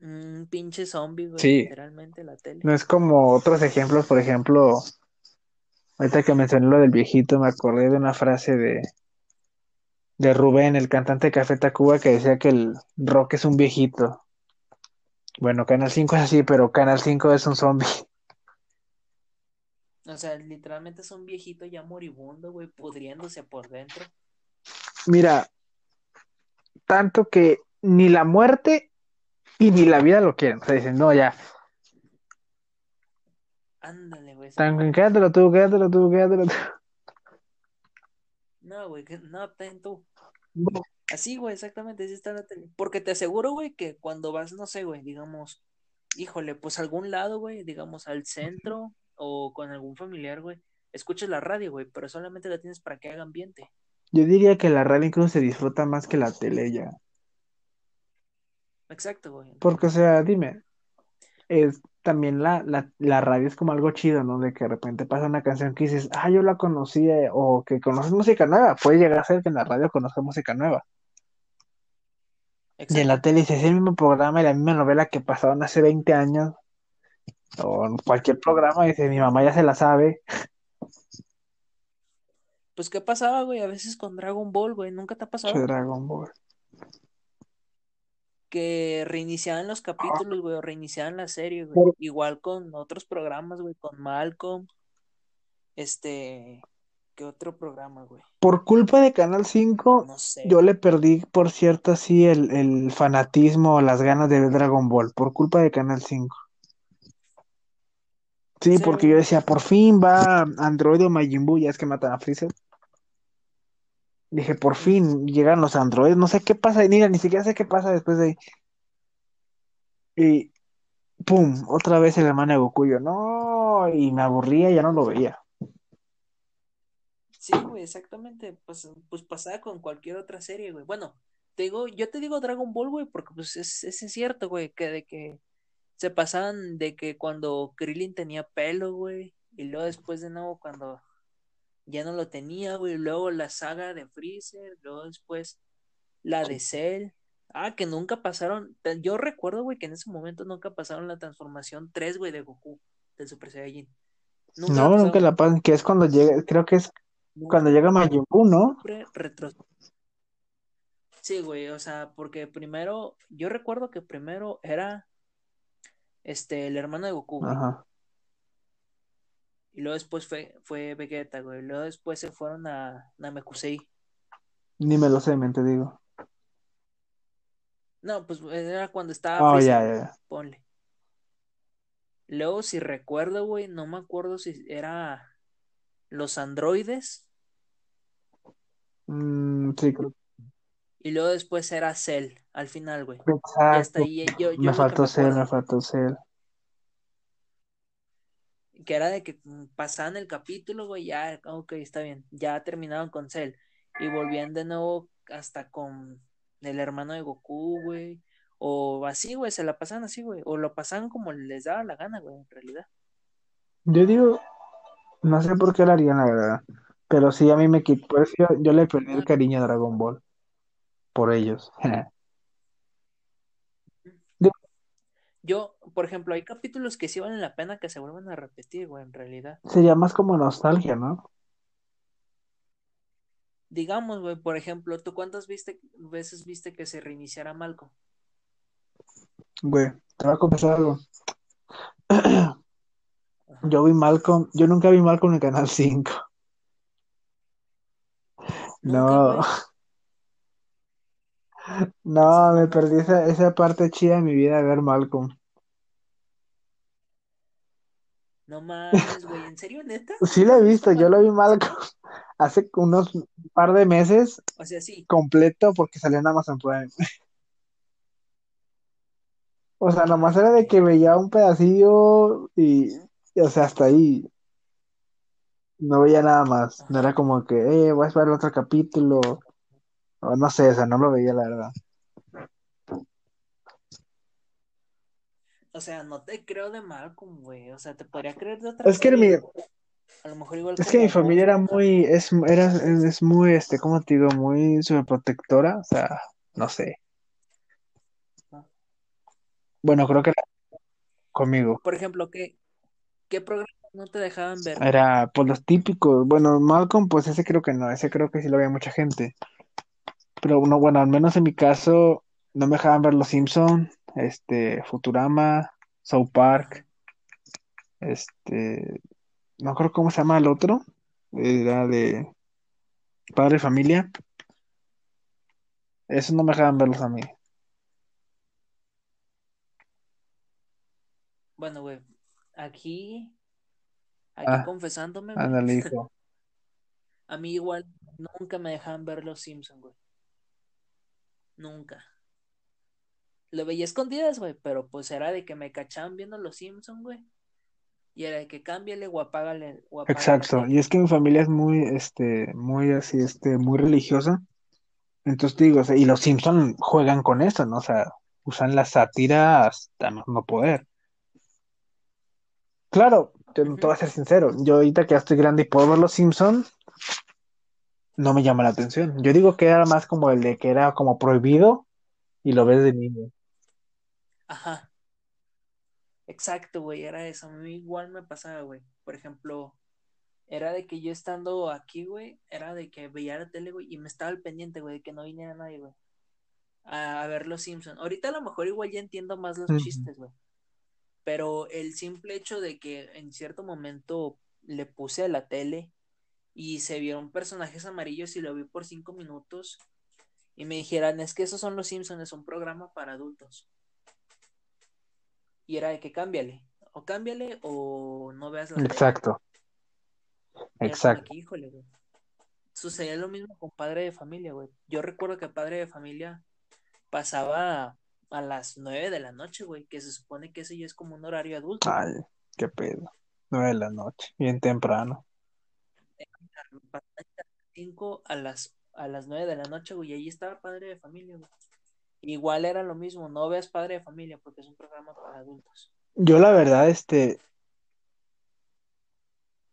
un pinche zombie, güey, Sí, literalmente la tele. no es como otros ejemplos, por ejemplo, ahorita que mencioné lo del viejito, me acordé de una frase de, de Rubén, el cantante de Café Tacuba, que decía que el rock es un viejito. Bueno, Canal 5 es así, pero Canal 5 es un zombie. O sea, literalmente es un viejito ya moribundo, güey, pudriéndose por dentro. Mira, tanto que ni la muerte y ni la vida lo quieren. O sea, dicen, no, ya, Ándale, güey, tan quédatelo tú, quédatelo tú, quédatelo tú. No, güey, que no, ten tú. No. Así, güey, exactamente, así está la tele. Porque te aseguro, güey, que cuando vas, no sé, güey, digamos, híjole, pues a algún lado, güey, digamos al centro o con algún familiar, güey, escuchas la radio, güey, pero solamente la tienes para que haga ambiente. Yo diría que la radio incluso se disfruta más que la tele ya. Exacto, güey. Porque, o sea, dime, es también la, la, la radio es como algo chido, ¿no? De que de repente pasa una canción que dices, ah, yo la conocía, o que conoces música nueva. Puede llegar a ser que en la radio conozca música nueva. Y en Exacto. la tele dices, es el mismo programa y la misma novela que pasaron hace 20 años, o en cualquier programa, y dices, mi mamá ya se la sabe. Pues, ¿qué pasaba, güey? A veces con Dragon Ball, güey, ¿nunca te ha pasado? Dragon Ball. Que reiniciaban los capítulos, güey, o reiniciaban la serie, güey. Igual con otros programas, güey, con Malcolm, este, ¿qué otro programa, güey? por culpa de Canal 5, No sé, yo le perdí, por cierto, así el, el fanatismo o las ganas de ver Dragon Ball, por culpa de Canal 5. Sí, ¿En porque yo decía, por fin va Android o Majin Buu, ya es que matan a Freezer. Dije, por fin llegan los androides, no sé qué pasa, mira, ni siquiera sé qué pasa después de ahí. Y pum, otra vez el hermano de Goku, yo, no, y me aburría, ya no lo veía. Sí, güey, exactamente. Pues, pues pasaba con cualquier otra serie, güey. Bueno, te digo, yo te digo Dragon Ball, güey, porque pues es, es cierto, güey, que de que se pasaban de que cuando Krillin tenía pelo, güey, y luego después de nuevo cuando ya no lo tenía, güey, luego la saga de Freezer, luego después la de Cell. Ah, que nunca pasaron, yo recuerdo, güey, que en ese momento nunca pasaron la transformación 3, güey, de Goku, del Super Saiyajin. Nunca no, nunca la pasan, que es cuando llega, creo que es cuando llega Majin Buu, ¿no? Retro... Sí, güey, o sea, porque primero, yo recuerdo que primero era este, el hermano de Goku, güey. Ajá. Y luego después fue, fue Vegeta, güey. Luego después se fueron a Namekusei. Ni me lo sé, me te digo. No, pues era cuando estaba. Oh, ya, ya, Ponle. Luego, si recuerdo, güey, no me acuerdo si era los androides. Mm, sí, creo. Y luego después era Cell, al final, güey. Exacto. me faltó Cell, me faltó Cell que era de que pasaban el capítulo, güey, ya, ok, está bien, ya terminaron con Cell y volvían de nuevo hasta con el hermano de Goku, güey, o así, güey, se la pasan así, güey, o lo pasaban como les daba la gana, güey, en realidad. Yo digo, no sé por qué lo harían, la verdad, pero sí a mí me quitó, eso yo, le perdí el cariño a Dragon Ball, por ellos. Yo, por ejemplo, hay capítulos que sí valen la pena que se vuelvan a repetir, güey, en realidad. Sería más como nostalgia, ¿no? Digamos, güey, por ejemplo, ¿tú cuántas viste, veces viste que se reiniciara Malcolm? Güey, te voy a confesar algo. Yo vi Malcolm, yo nunca vi Malcolm en Canal 5. No. No, me perdí esa, esa parte chida de mi vida de ver Malcolm. No mames, güey, ¿en serio, neta? Sí lo he visto, yo lo vi Malcolm hace unos par de meses. O sea, sí. Completo porque salió en Amazon Prime. O sea, nomás era de que veía un pedacillo y, o sea, hasta ahí. No veía nada más. No era como que, eh, voy a esperar otro capítulo. O no sé, o sea, no lo veía, la verdad. O sea, no te creo de Malcolm, güey. O sea, te podría creer de otra Es que mi, a lo mejor igual es que mi familia era muy, es, era, es muy, este, ¿cómo te digo? Muy superprotectora, o sea, no sé. Ah. Bueno, creo que era conmigo. Por ejemplo, ¿qué, qué programas no te dejaban ver? Era, pues los típicos. Bueno, Malcolm, pues ese creo que no, ese creo que sí lo veía mucha gente. Pero no, bueno, al menos en mi caso, no me dejaban ver Los Simpson, este, Futurama, South Park, este, no creo cómo se llama el otro, era de Padre y Familia. Eso no me dejaban verlos a mí. Bueno, güey, aquí, aquí ah, confesándome, a mí igual nunca me dejaban ver los Simpsons, güey. Nunca. Lo veía escondidas, güey, pero pues era de que me cachaban viendo los Simpsons, güey. Y era de que cámbiale o apágale. Exacto, y es que mi familia es muy, este, muy así, este, muy religiosa. Entonces digo, y los Simpson juegan con eso, ¿no? O sea, usan la sátira hasta no poder. Claro, te, voy a ser sincero, yo ahorita que ya estoy grande y puedo ver los Simpson, no me llama la atención. Yo digo que era más como el de que era como prohibido y lo ves de niño. Ajá. Exacto, güey, era eso. A mí igual me pasaba, güey. Por ejemplo, era de que yo estando aquí, güey, era de que veía la tele, güey, y me estaba al pendiente, güey, de que no viniera nadie, güey. A, ver los Simpsons. Ahorita a lo mejor igual ya entiendo más los chistes, güey. Pero el simple hecho de que en cierto momento le puse a la tele y se vieron personajes amarillos y lo vi por cinco minutos y me dijeran, es que esos son los Simpsons, es un programa para adultos. Y era de que cámbiale, o cámbiale o no veas la Exacto. Exacto. híjole, güey. Sucedía lo mismo con Padre de Familia, güey. Yo recuerdo que Padre de Familia pasaba a las nueve de la noche, güey, que se supone que ese ya es como un horario adulto. Ay, qué pedo. Nueve de la noche, bien temprano. 5 a las a las 9 de la noche, güey, y ahí estaba Padre de Familia, güey. Igual era lo mismo, no veas Padre de Familia porque es un programa para adultos. Yo la verdad, este,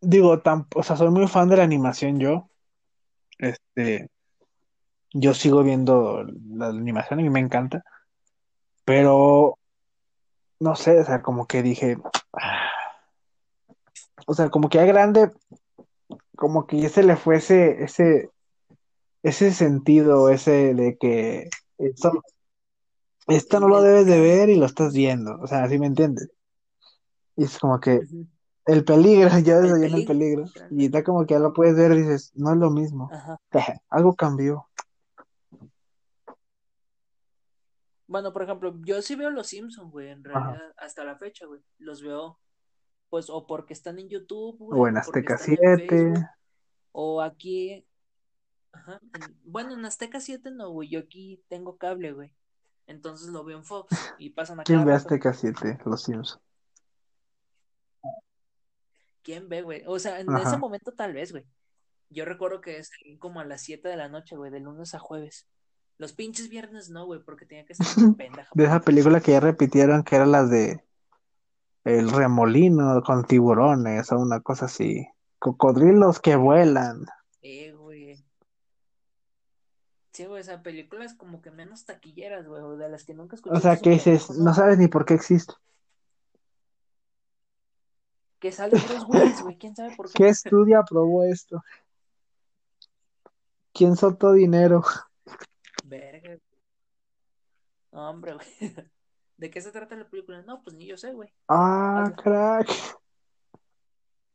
digo, tan, o sea, soy muy fan de la animación yo. Este, yo sigo viendo la animación y me encanta. Pero, no sé, o sea, como que dije, ah, o sea, como que ya grande, como que ya se le fue ese, ese, sentido, ese de que esto, esto no lo el debes de ver y lo estás viendo, o sea, ¿sí me entiendes? Y es como que el peligro, ya ves El ahí en el peligro, y está como que ya lo puedes ver y dices, no es lo mismo, Ajá. algo cambió. Bueno, por ejemplo, yo sí veo los Simpsons, güey, en Ajá. realidad, hasta la fecha, güey. Los veo, pues, o porque están en YouTube, O güey, en o porque Azteca están en 7, Facebook, o aquí, ajá. en- bueno, en Azteca 7 no, güey, yo aquí tengo cable, güey. Entonces lo veo en Fox y pasan a ¿quién ve. Azteca 7? Los Simpsons. ¿Quién ve, güey? O sea, en ese momento tal vez, güey. Yo recuerdo que salí como a las 7 de la noche, güey, de lunes a jueves. Los pinches viernes no, güey, porque tenía que estar pendeja. De esa película que ya repitieron, que era la de El Remolino con tiburones o una cosa así. Cocodrilos que vuelan. Eh. Sí, güey, esa película es como que menos taquilleras, güey, o de las que nunca O escuché sea, su que dices, no sabes ni por qué existe. Que sale Bruce Willis, güey, quién sabe por qué. ¿Qué estudio aprobó esto? ¿Quién soltó dinero? Verga. No, hombre, güey. ¿De qué se trata la película? No, pues ni yo sé, güey. Ah, crack.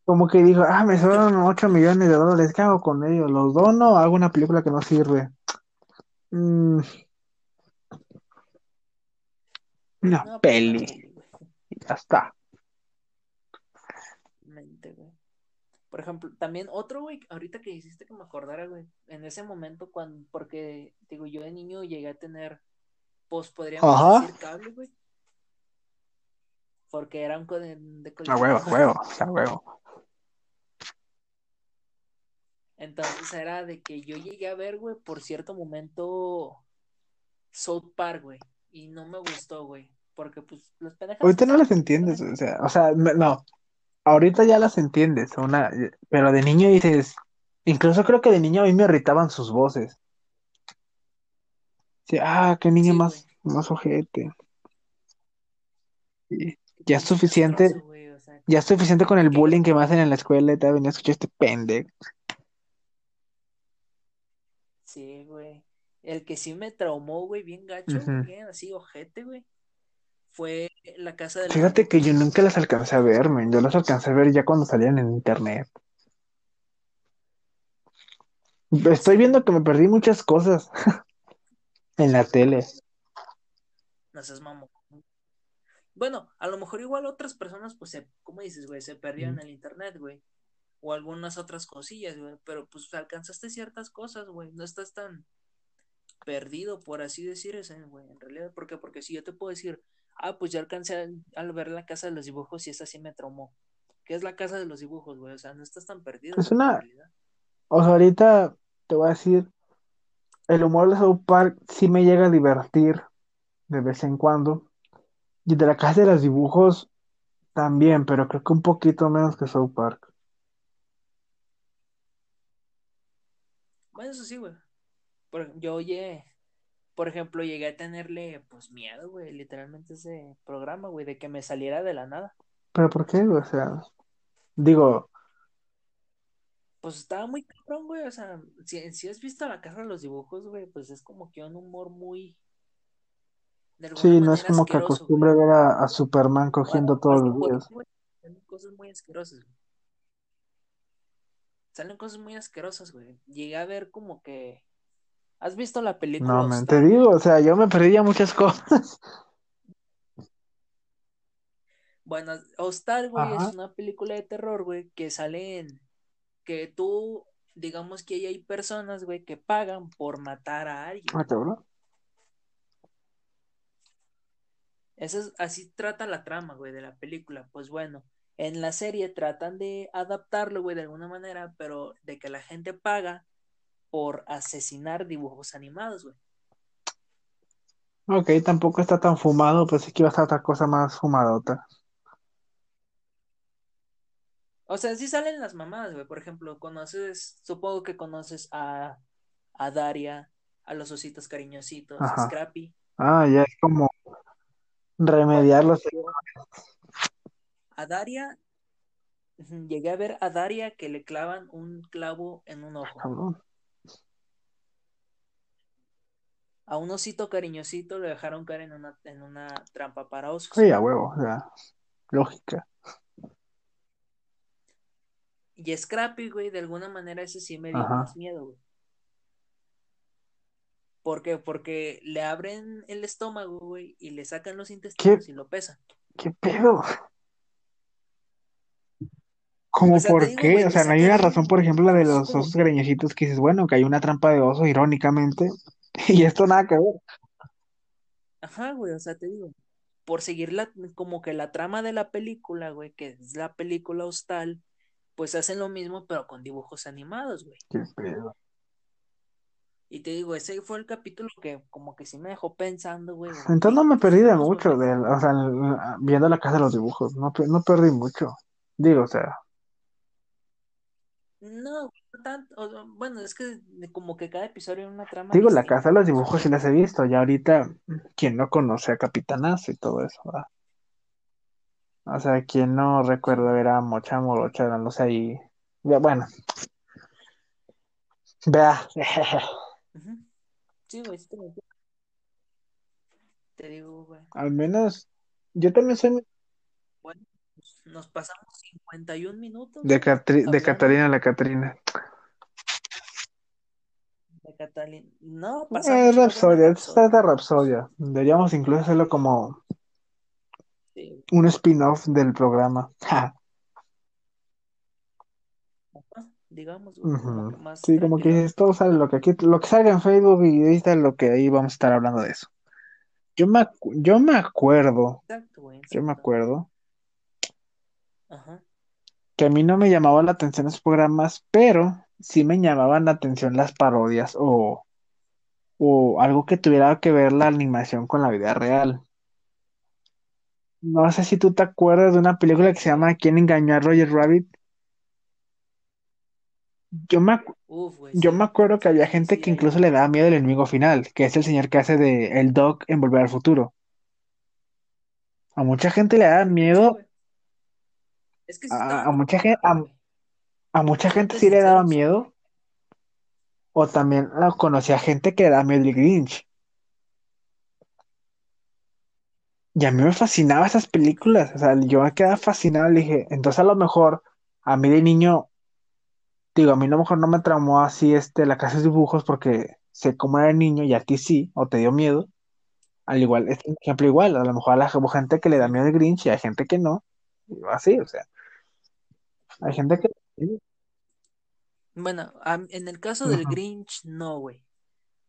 Como que dijo, ah, me sobran 8 millones de dólares, ¿qué hago con ellos? ¿Los dono o hago una película que no sirve? Mm, una No, pues peli. peli, ya está. Mente, güey. Por ejemplo, también otro, güey, ahorita que hiciste que me acordara, güey, en ese momento cuando, porque, digo, yo de niño llegué a tener, pues podríamos Ajá. decir cable, güey. Porque era un co- de, de A huevo, a huevo, a huevo. Entonces era de que yo llegué a ver, güey, por cierto momento South Park, güey. Y no me gustó, güey. Porque, pues, los pendejadas Ahorita no las entiendes, o sea, o sea, no. Ahorita ya las entiendes, una, pero de niño dices, incluso creo que de niño a mí me irritaban sus voces. Sí, ah, qué niño Sí, más, güey. más ojete. Qué ya es suficiente, castroso, güey. O sea, ya es suficiente con el bullying que me hacen en la escuela y te venía a escuchar este pendejo. Sí, güey. El que sí me traumó, güey, bien gacho, bien así, ojete, güey. Fue la casa de los Fíjate que yo nunca las alcancé a ver, men. Yo las alcancé a ver ya cuando salían en internet. Estoy viendo que me perdí muchas cosas en la tele. No seas mamón. Bueno, a lo mejor igual otras personas, pues, se, ¿cómo dices, güey? Se perdieron en el internet, güey. O algunas otras cosillas, güey. Pero, pues, alcanzaste ciertas cosas, güey. No estás tan perdido, por así decir, ese, güey. En realidad, ¿por qué? Porque si yo te puedo decir, ah, pues ya alcancé al, ver la casa de los dibujos y esa sí me traumó. ¿Qué es la casa de los dibujos, güey? O sea, no estás tan perdido, Es una, realidad. o sea, ahorita te voy a decir, el humor de South Park sí me llega a divertir de vez en cuando. Y de la casa de los dibujos también, pero creo que un poquito menos que South Park. Bueno, eso sí, güey. Por, yo oye, por ejemplo, llegué a tenerle, pues, miedo, güey, literalmente ese programa, güey, de que me saliera de la nada. ¿Pero por qué? O sea, digo, Pues estaba muy cabrón, güey, o sea, si, si has visto la casa de los dibujos, güey, pues es como que un humor muy, sí, no es como que asqueroso, güey. acostumbre ver a, a Superman cogiendo todos algo los días. güey. Salen cosas muy asquerosas, güey. Salen cosas muy asquerosas, güey. Llegué a ver como que... ¿Has visto la película No, man, te digo, o sea, yo me perdía muchas cosas. Bueno, Star, güey, Ajá. es una película de terror, güey, que sale en... Que tú, digamos que ahí hay personas, güey, que pagan por matar a alguien. Ah, cabrón. Eso es, así trata la trama, güey, de la película. Pues bueno, en la serie tratan de adaptarlo, güey, de alguna manera, pero de que la gente paga por asesinar dibujos animados, güey. Ok, tampoco está tan fumado, pues sí que iba a estar otra cosa más fumadota. O sea, sí salen las mamadas, güey. Por ejemplo, conoces, supongo que conoces a, a Daria, a los ositos cariñositos, a. Scrappy. Ah, ya es como remediar los... A Daria, llegué a ver a Daria que le clavan un clavo en un ojo. Cabrón. A un osito cariñosito le dejaron caer en una, en una trampa para osos. Sí, a huevo, o sea, lógica. Y Scrappy, güey, de alguna manera ese sí me dio Ajá. más miedo, güey. ¿Por qué? Porque le abren el estómago, güey, y le sacan los intestinos y lo pesan. ¿Qué pedo? ¿Cómo O sea, te por digo, qué? güey, O sea, no hay una razón, por ejemplo, la de los osos cariñositos que dices, bueno, que hay una trampa de oso, irónicamente, y esto nada que ver. Ajá, güey, o sea, te digo, por seguir la, como que la trama de la película, güey, que es la película hostal, pues hacen lo mismo, pero con dibujos animados, güey. ¿Qué pedo? Y te digo, ese fue el capítulo que como que sí me dejó pensando, güey. Entonces no me perdí de mucho, güey, de, o sea, viendo la casa de los dibujos, no, no perdí mucho. Digo, o sea, No, no tanto, o bueno, es que como que cada episodio era una trama digo, la casa de los dibujos sí las he visto, ya ahorita, ¿quién no conoce a Capitanazo y todo eso, ¿verdad? O sea, ¿quién no recuerda ver a Mocha Morocha dándose ahí? Ya, Bueno, vea. Sí, güey, sí te digo, güey. al menos yo también soy Bueno, pues, nos pasamos 51 minutos, de, Catri- de hablando Catalina la Catrina. De Catalina. No, Eh, pasamos una buena Rapsodia, es de Rapsodia. Deberíamos incluso hacerlo como Sí, un spin-off del programa. Ja. digamos, Ujú. que más Sí, como que todo sale lo que aquí, lo que salga en Facebook y ahí está lo que ahí vamos a estar hablando de eso. Yo me, yo me acuerdo, Exacto, yo me acuerdo Ajá. que a mí no me llamaban la atención esos programas, pero sí me llamaban la atención las parodias o, o algo que tuviera que ver la animación con la vida real. No sé si tú te acuerdas de una película que se llama ¿Quién engañó a Roger Rabbit? Yo me, acu- Uf, güey, yo sí. me acuerdo que había gente sí, que incluso le daba miedo el enemigo final, que es el señor que hace de el Doc en Volver al Futuro. A mucha gente le da miedo. Es que a, a mucha gente, a. a mucha gente Siéndote sí le daba miedo, o también ah, conocía gente que le daba miedo el Grinch. Y a mí me fascinaban esas películas, o sea, yo me quedaba fascinado, le dije, entonces a lo mejor a mí de niño, digo, a mí a lo mejor no me traumó así este, la casa de dibujos porque sé cómo era niño y a ti sí, o te dio miedo. Al igual, es un ejemplo igual, a lo mejor a la gente que le da miedo el Grinch y hay gente que no, y así, o sea, hay gente que... Bueno, en el caso del. Grinch, no, güey.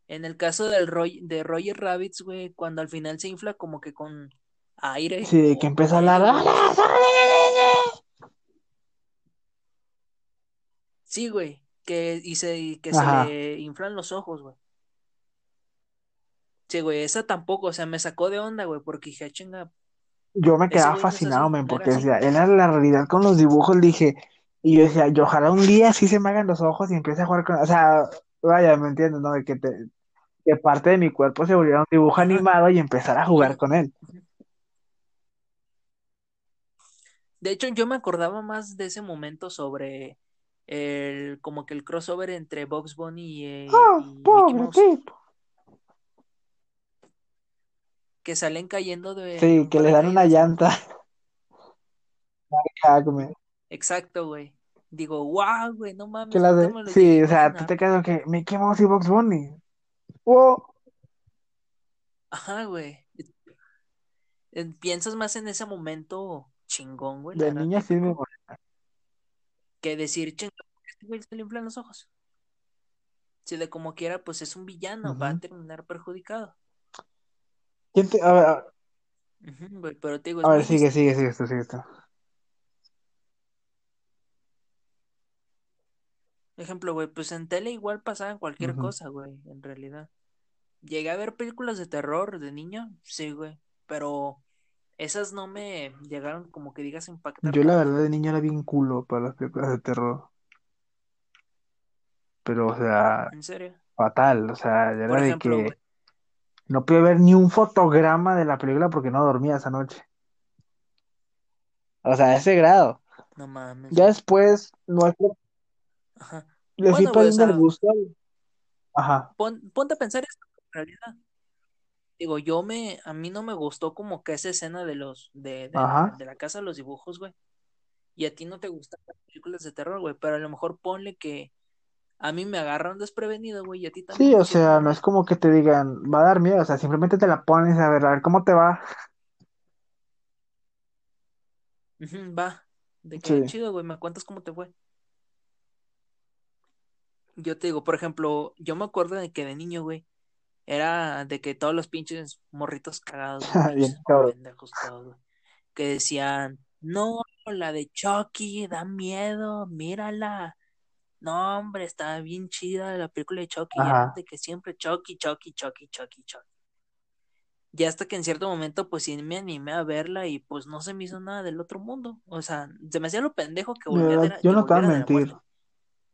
En el caso del Roy, de Roger Rabbits, güey, cuando al final se infla como que con aire Sí, que empieza a hablar, helio, güey, no "¡Hola, sé. soy Sí, güey, que, y se, y que se le inflan los ojos, güey. Sí, güey, esa tampoco, o sea, me sacó de onda, güey, porque dije, "Ah, chinga, yo me quedaba fascinado, men, porque decía, era la realidad con los dibujos, dije, y yo decía, yo ojalá un día sí se me hagan los ojos y empiece a jugar con, o sea, vaya, me entiendes, ¿no? De que, te- que parte de mi cuerpo se volviera un dibujo animado y empezar a jugar con él. de hecho yo me acordaba más de ese momento sobre el, como que el crossover entre Bugs Bunny y, eh, ¡Ah, y Mickey pobre Mouse, tipo! que salen cayendo de, Sí, que le dan una llanta. Exacto, güey. Digo, wow, güey, no mames, la de... Sí, o sea, tú te quedas que Mickey Mouse y Bugs Bunny. ¡Wow! Ajá, güey. Piensas más en ese momento chingón, güey, De niña sí me... épico, que decir, chingón, este güey se le inflan los ojos. Si de como quiera, pues es un villano, va a terminar perjudicado. ¿Quién te- A ver, a- güey, pero te digo, a ver, sigue, sigue, distinto. sigue esto, sigue esto. Ejemplo, güey, pues en tele igual pasaban cualquier cosa, güey, en realidad. Llegué a ver películas de terror de niño, sí, güey, pero esas no me llegaron como que digas impactar Yo la verdad de niño era bien culo para las películas de terror, pero o sea, En serio. fatal, o sea, era Por de que no pude ver ni un fotograma de la película porque no dormía esa noche. O sea, a ese grado. no mames, Ya después, no es que Ajá. le fui Bueno, güey, o perdiendo el sea. Ajá, pon- ponte a pensar esto en realidad. Digo, yo me, a mí no me gustó como que esa escena de los, de, de la, ajá. de la casa de los dibujos, güey. Y a ti no te gustan las películas de terror, güey, pero a lo mejor ponle que a mí me agarran desprevenido, güey, y a ti Sí, también, o de cierta sea, no es como que te digan, va a dar miedo, o sea, simplemente te la pones a ver, a ver cómo te va. Va, de que Sí, chido, güey, me cuentas cómo te fue. Yo te digo, por ejemplo, yo me acuerdo de que de niño, güey, era de que todos los pinches morritos cagados, güey, bien, pendejos todos, güey, que decían, no, la de Chucky, da miedo, mírala. No, hombre, está bien chida la película de Chucky, y era Ajá. de que siempre Chucky, Chucky, Chucky, Chucky, Chucky. Ya hasta que en cierto momento, pues sí me animé a verla y pues no se me hizo nada del otro mundo. O sea, se me hacía lo pendejo que de la, yo no te voy a mentir,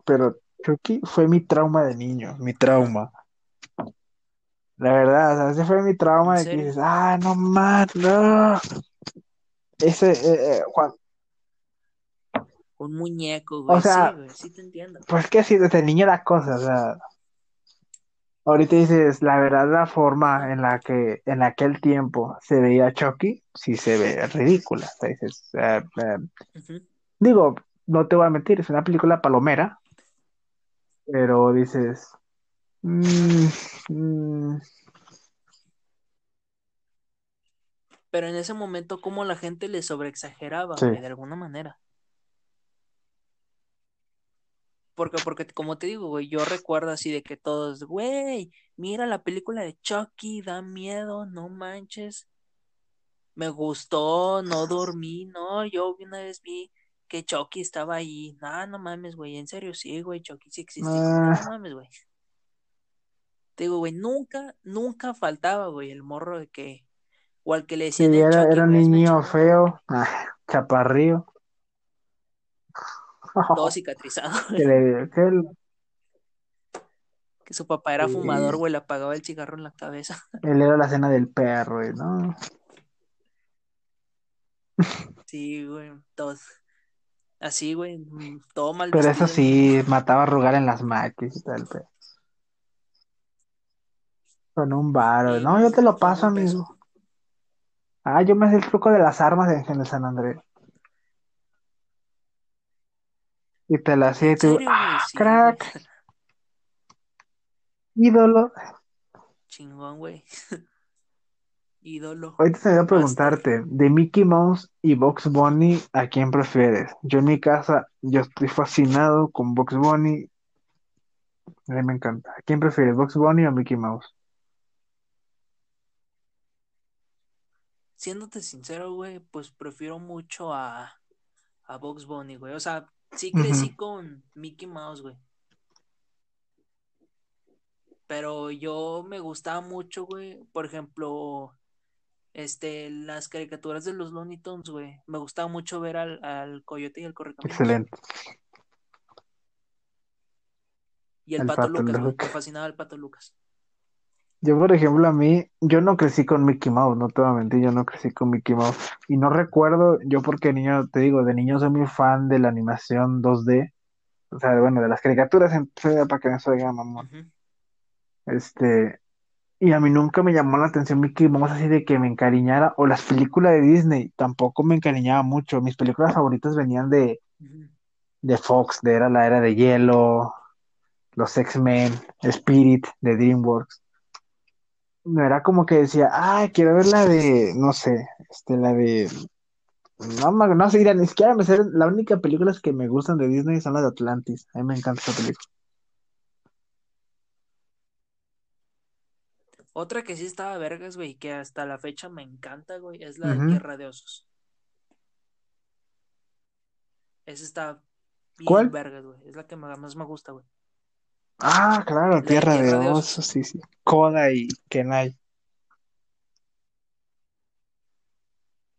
muerte. Chucky fue mi trauma de niño, mi trauma. La verdad, o sea, ese fue mi ¿en trauma de que dices, ah, no más, no. Ese, eh, eh, Juan, Un muñeco, o güey. Sí, sea, güey, sí te entiendo. pues que sí, desde niño la cosa, o sea, ahorita dices, la verdad, la forma en la que en aquel tiempo se veía Chucky, sí se ve ridícula. O sea, dices, eh, eh, digo, no te voy a mentir, es una película palomera, pero dices, mm, mm, Pero en ese momento, como la gente le sobreexageraba, sí, de alguna manera. Porque, porque, como te digo, güey, yo recuerdo así de que todos, güey, mira la película de Chucky, da miedo, no manches. Me gustó, no dormí, no, yo una vez vi que Chucky estaba ahí. No, no mames, güey, en serio, sí, güey, Chucky sí existe. No, no ah, mames, güey. Te digo, güey, nunca, nunca faltaba, güey, el morro de que, o al que le sí, decían el era, Chucky, era un güey, niño güey. feo, ah, chaparrío, Todo cicatrizado, que güey. le, que él, Que su papá era fumador, sí, güey, le apagaba el cigarro en la cabeza. él era la cena del perro, y ¿no? Sí, güey, todo. Así, güey, mm, todo mal Pero eso vestido el sí, mataba a arrugar en las máquinas y tal, pero con un varo. No, yo te lo paso, amigo. Ah, yo me sé el truco de las armas en, en el San Andrés. Y te la hacía y tú, ah, sí, güey. crack, ídolo. Chingón, güey. Ídolo. Ahorita te voy a preguntarte, de Mickey Mouse y Bugs Bunny, ¿a quién prefieres? Yo en mi casa, yo estoy fascinado con Bugs Bunny, a mí me encanta. ¿A quién prefieres, Bugs Bunny o Mickey Mouse? Siéndote sincero, güey, pues prefiero mucho a, a Bugs Bunny, güey. O sea, sí crecí con Mickey Mouse, güey. Pero yo me gustaba mucho, güey. Por ejemplo, este, las caricaturas de los Looney Tunes, güey. Me gustaba mucho ver al, al Coyote y el Correcaminos. Excelente, Y el el Pato pato Lucas, güey. Me fascinaba el Pato Lucas. Yo, por ejemplo, a mí, yo no crecí con Mickey Mouse, no te voy a mentir, yo no crecí con Mickey Mouse. Y no recuerdo, yo porque niño, te digo, de niño soy muy fan de la animación 2D, o sea, bueno, de las caricaturas, en- para que no se oiga mamón. Este, y a mí nunca me llamó la atención Mickey Mouse así de que me encariñara, o las películas de Disney, tampoco me encariñaba mucho. Mis películas favoritas venían de, de Fox, de era la era de hielo, los X-Men, Spirit, de DreamWorks. No era como que decía, ah, quiero ver la de, no sé, este, la de, no, no mira, ni siquiera me sé, la única película que me gustan de Disney son las de Atlantis. A mí me encanta esa película. Otra que sí estaba vergas, güey, que hasta la fecha me encanta, güey, es la de. Tierra de Osos. Esa está bien ¿Cuál? vergas, güey. Es la que más me gusta, güey. Ah, claro, La Tierra de Tierra de Osos, Osos. sí, sí. Koda y Kenai.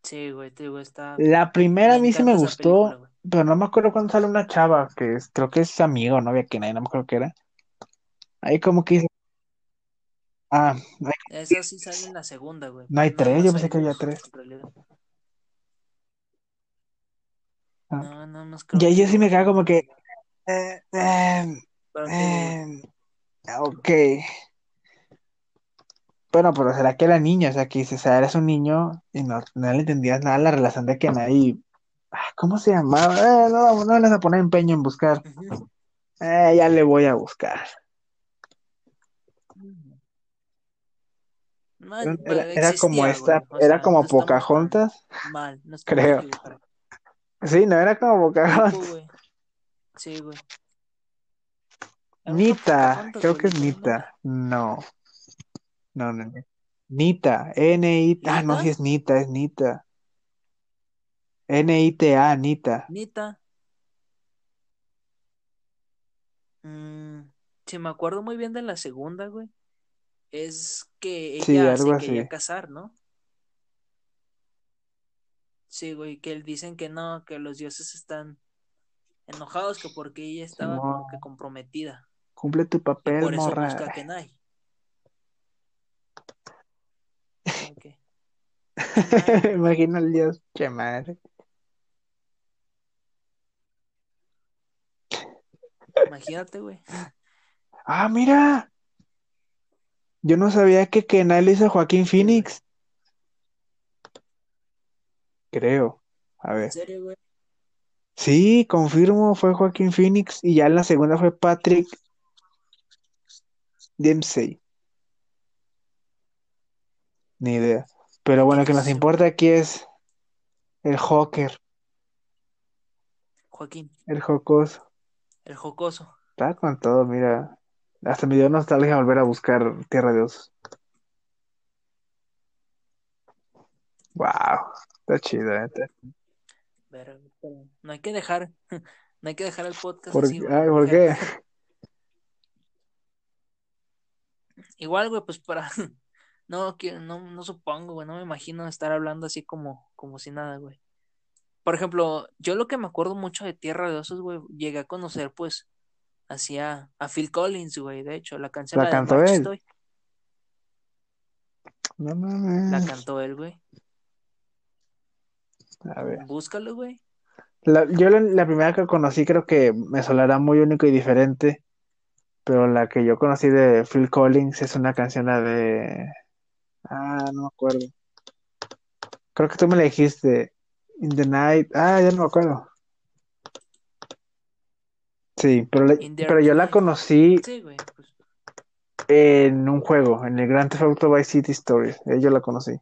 Sí, güey, te digo, está. La primera Me a mí sí me película, gustó, pero no me acuerdo cuando sale una chava, que es, creo que es amigo novia Kenai, no me acuerdo qué era. Ahí como que dice, ah, no hay, Esa sí sale en la segunda, güey. no hay tres, yo pensé que había tres. Ah. No, más creo Y ahí que yo sí me güey. como que, eh, eh, eh, ok. Bueno, pero será que era niño, o sea, que dices, o sea, eres un niño y no, no le entendías nada la relación de Kenai y, ah, ¿cómo se llamaba? Eh, no, no le vas a poner empeño en buscar. Eh, ya le voy a buscar. Era, como esta, era como no Pocahontas, mal, no creo. equivocado. Sí, no era como Pocahontas. güey. Sí, güey. Nita, creo que es. Nita. No, no, no. no. Nita, N-I, ah, no, sí es Nita, es Nita. N-I-T-A, Nita. Nita. Mm, si me acuerdo muy bien de la segunda, güey. Es que Sí, ella algo se quería casar, ¿no? Sí, güey, que dicen que no, que los dioses están enojados, que porque ella estaba como que comprometida. cumple tu Y papel, por eso busca a Kenai. Imagino al dios, che madre. Imagínate, güey. Ah, mira, yo no sabía que hizo a Joaquín. Phoenix. Creo. A ¿En ver. serio, güey? Sí, confirmo, fue Joaquín Phoenix. Y ya en la segunda fue Patrick Dempsey. Ni idea. Pero ¿Y bueno, lo que es nos importa aquí es el Joker, Joaquín, el jocoso. el jocoso. Está con todo, mira. Hasta me dio nostalgia volver a buscar Tierra de Osos. Wow, está chido, ¿eh? Pero, pero no hay que dejar, no hay que dejar el podcast ¿Por, así, ay, ¿por qué? Igual, güey, pues para, no, no, no supongo, güey, no me imagino estar hablando así como, como si nada, güey. Por ejemplo, yo lo que me acuerdo mucho de Tierra de Osos, güey, llegué a conocer, pues, hacía a Phil Collins, güey, de hecho, la canción, ¿La la cantó él? Estoy, No la mames. cantó él, güey. A ver. Búscalo, güey. La- yo la, la primera que conocí creo que me sonará muy único y diferente, pero la que yo conocí de Phil Collins es una canción la de... Ah, no me acuerdo. Creo que tú me la dijiste. In the Night. Ah, ya no me acuerdo. Sí, pero, la- pero yo la conocí Sí, güey, pues, en un juego, en el Grand Theft Auto Vice City Stories. Ahí yo la conocí.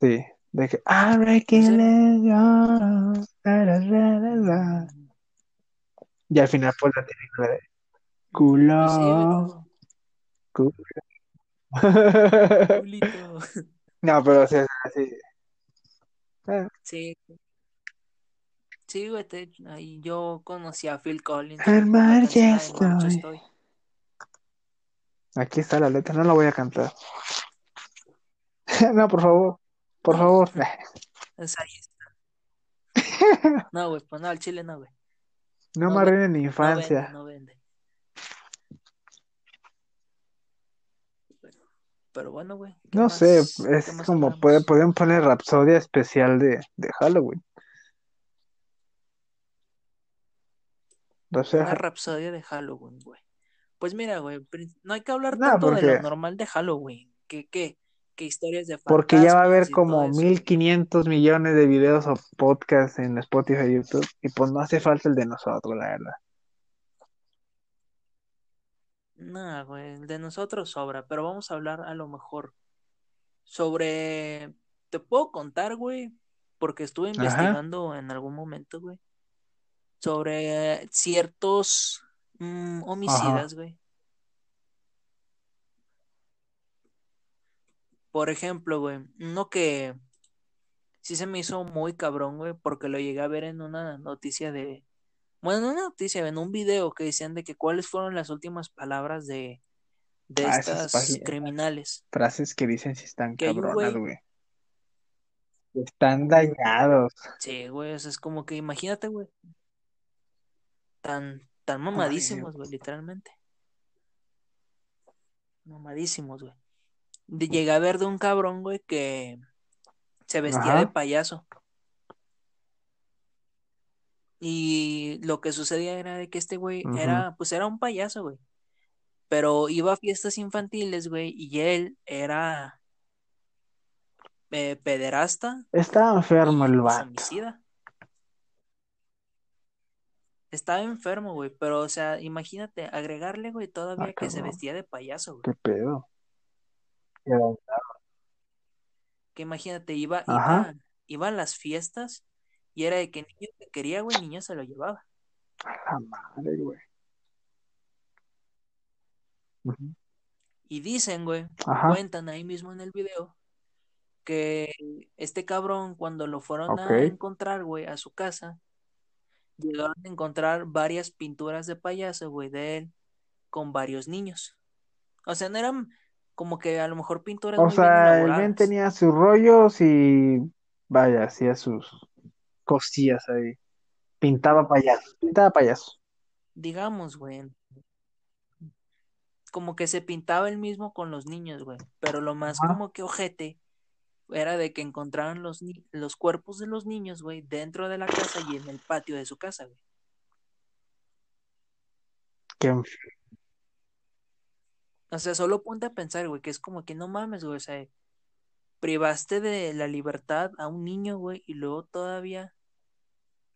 Sí. De que... La, la, la, la, la. Mm, Y al final pues la tiene la de... Pues sí, Culo. culo. culito. No, pero sea, sí. Eh, Sí, sí, güey, te- ahí yo conocí a Phil Collins, Al mar ya estoy. Estoy. Aquí está la letra, no la voy a cantar. No, por favor, por favor. es ahí está. No, güey, pues no, al chile no, güey. No No me arruinen mi no vende, infancia. no vende. Pero, bueno, güey, ¿qué No sé, es como puede, hablamos? podrían poner Rapsodia especial de, de Halloween. Una rapsodia de Halloween, güey. Pues mira, güey, no hay que hablar tanto de lo normal de Halloween. ¿Qué, qué? ¿Qué historias de porque ya va a haber como eso, güey? 1500 millones de videos o podcasts en Spotify y YouTube. Y pues no hace falta el de nosotros, la verdad. No, güey, el de nosotros sobra, pero vamos a hablar a lo mejor sobre... Te puedo contar, güey, porque estuve Ajá, investigando en algún momento, güey, sobre ciertos mm, ajá. homicidas, güey. Por ejemplo, güey, uno que sí se me hizo muy cabrón, güey, porque lo llegué a ver en una noticia de, bueno, en una noticia, en un video que decían de que cuáles fueron las últimas palabras de, de Ah, esas estas páginas. criminales. Frases que dicen si están Que cabronas, güey- güey. Están dañados. Sí, güey, o sea, es como que imagínate, güey. Tan, tan mamadísimos, güey, literalmente. Mamadísimos, güey. Llegué a ver de un cabrón, güey, que se vestía Ajá. de payaso. Y lo que sucedía era de que este güey era, pues era un payaso, güey. Pero iba a fiestas infantiles, güey, y él era eh, pederasta Estaba enfermo el pues, vato. homicida. Estaba enfermo, güey, pero, o sea, imagínate, agregarle, güey, todavía Ah, que se vestía de payaso, güey. ¿Qué pedo? Que imagínate, iba, iba, iba a las fiestas y era de que niño que quería, güey, niño se lo llevaba. A la madre, güey. Y dicen, güey, Ajá. cuentan ahí mismo en el video que este cabrón, cuando lo fueron a encontrar, güey, a su casa, llegaron a encontrar varias pinturas de payaso, güey, de él con varios niños. O sea, no eran como que a lo mejor pinturas O muy bien sea, el men tenía sus rollos y vaya, hacía sus cosillas ahí. Pintaba payasos. Pintaba payasos. Digamos, güey. Como que se pintaba él mismo con los niños, güey. Pero lo más como que ojete era de que encontraran los, los cuerpos de los niños, güey, dentro de la casa y en el patio de su casa, güey. Qué O sea, solo ponte a pensar, güey, que es como que no mames, güey, o sea, privaste de la libertad a un niño, güey, y luego todavía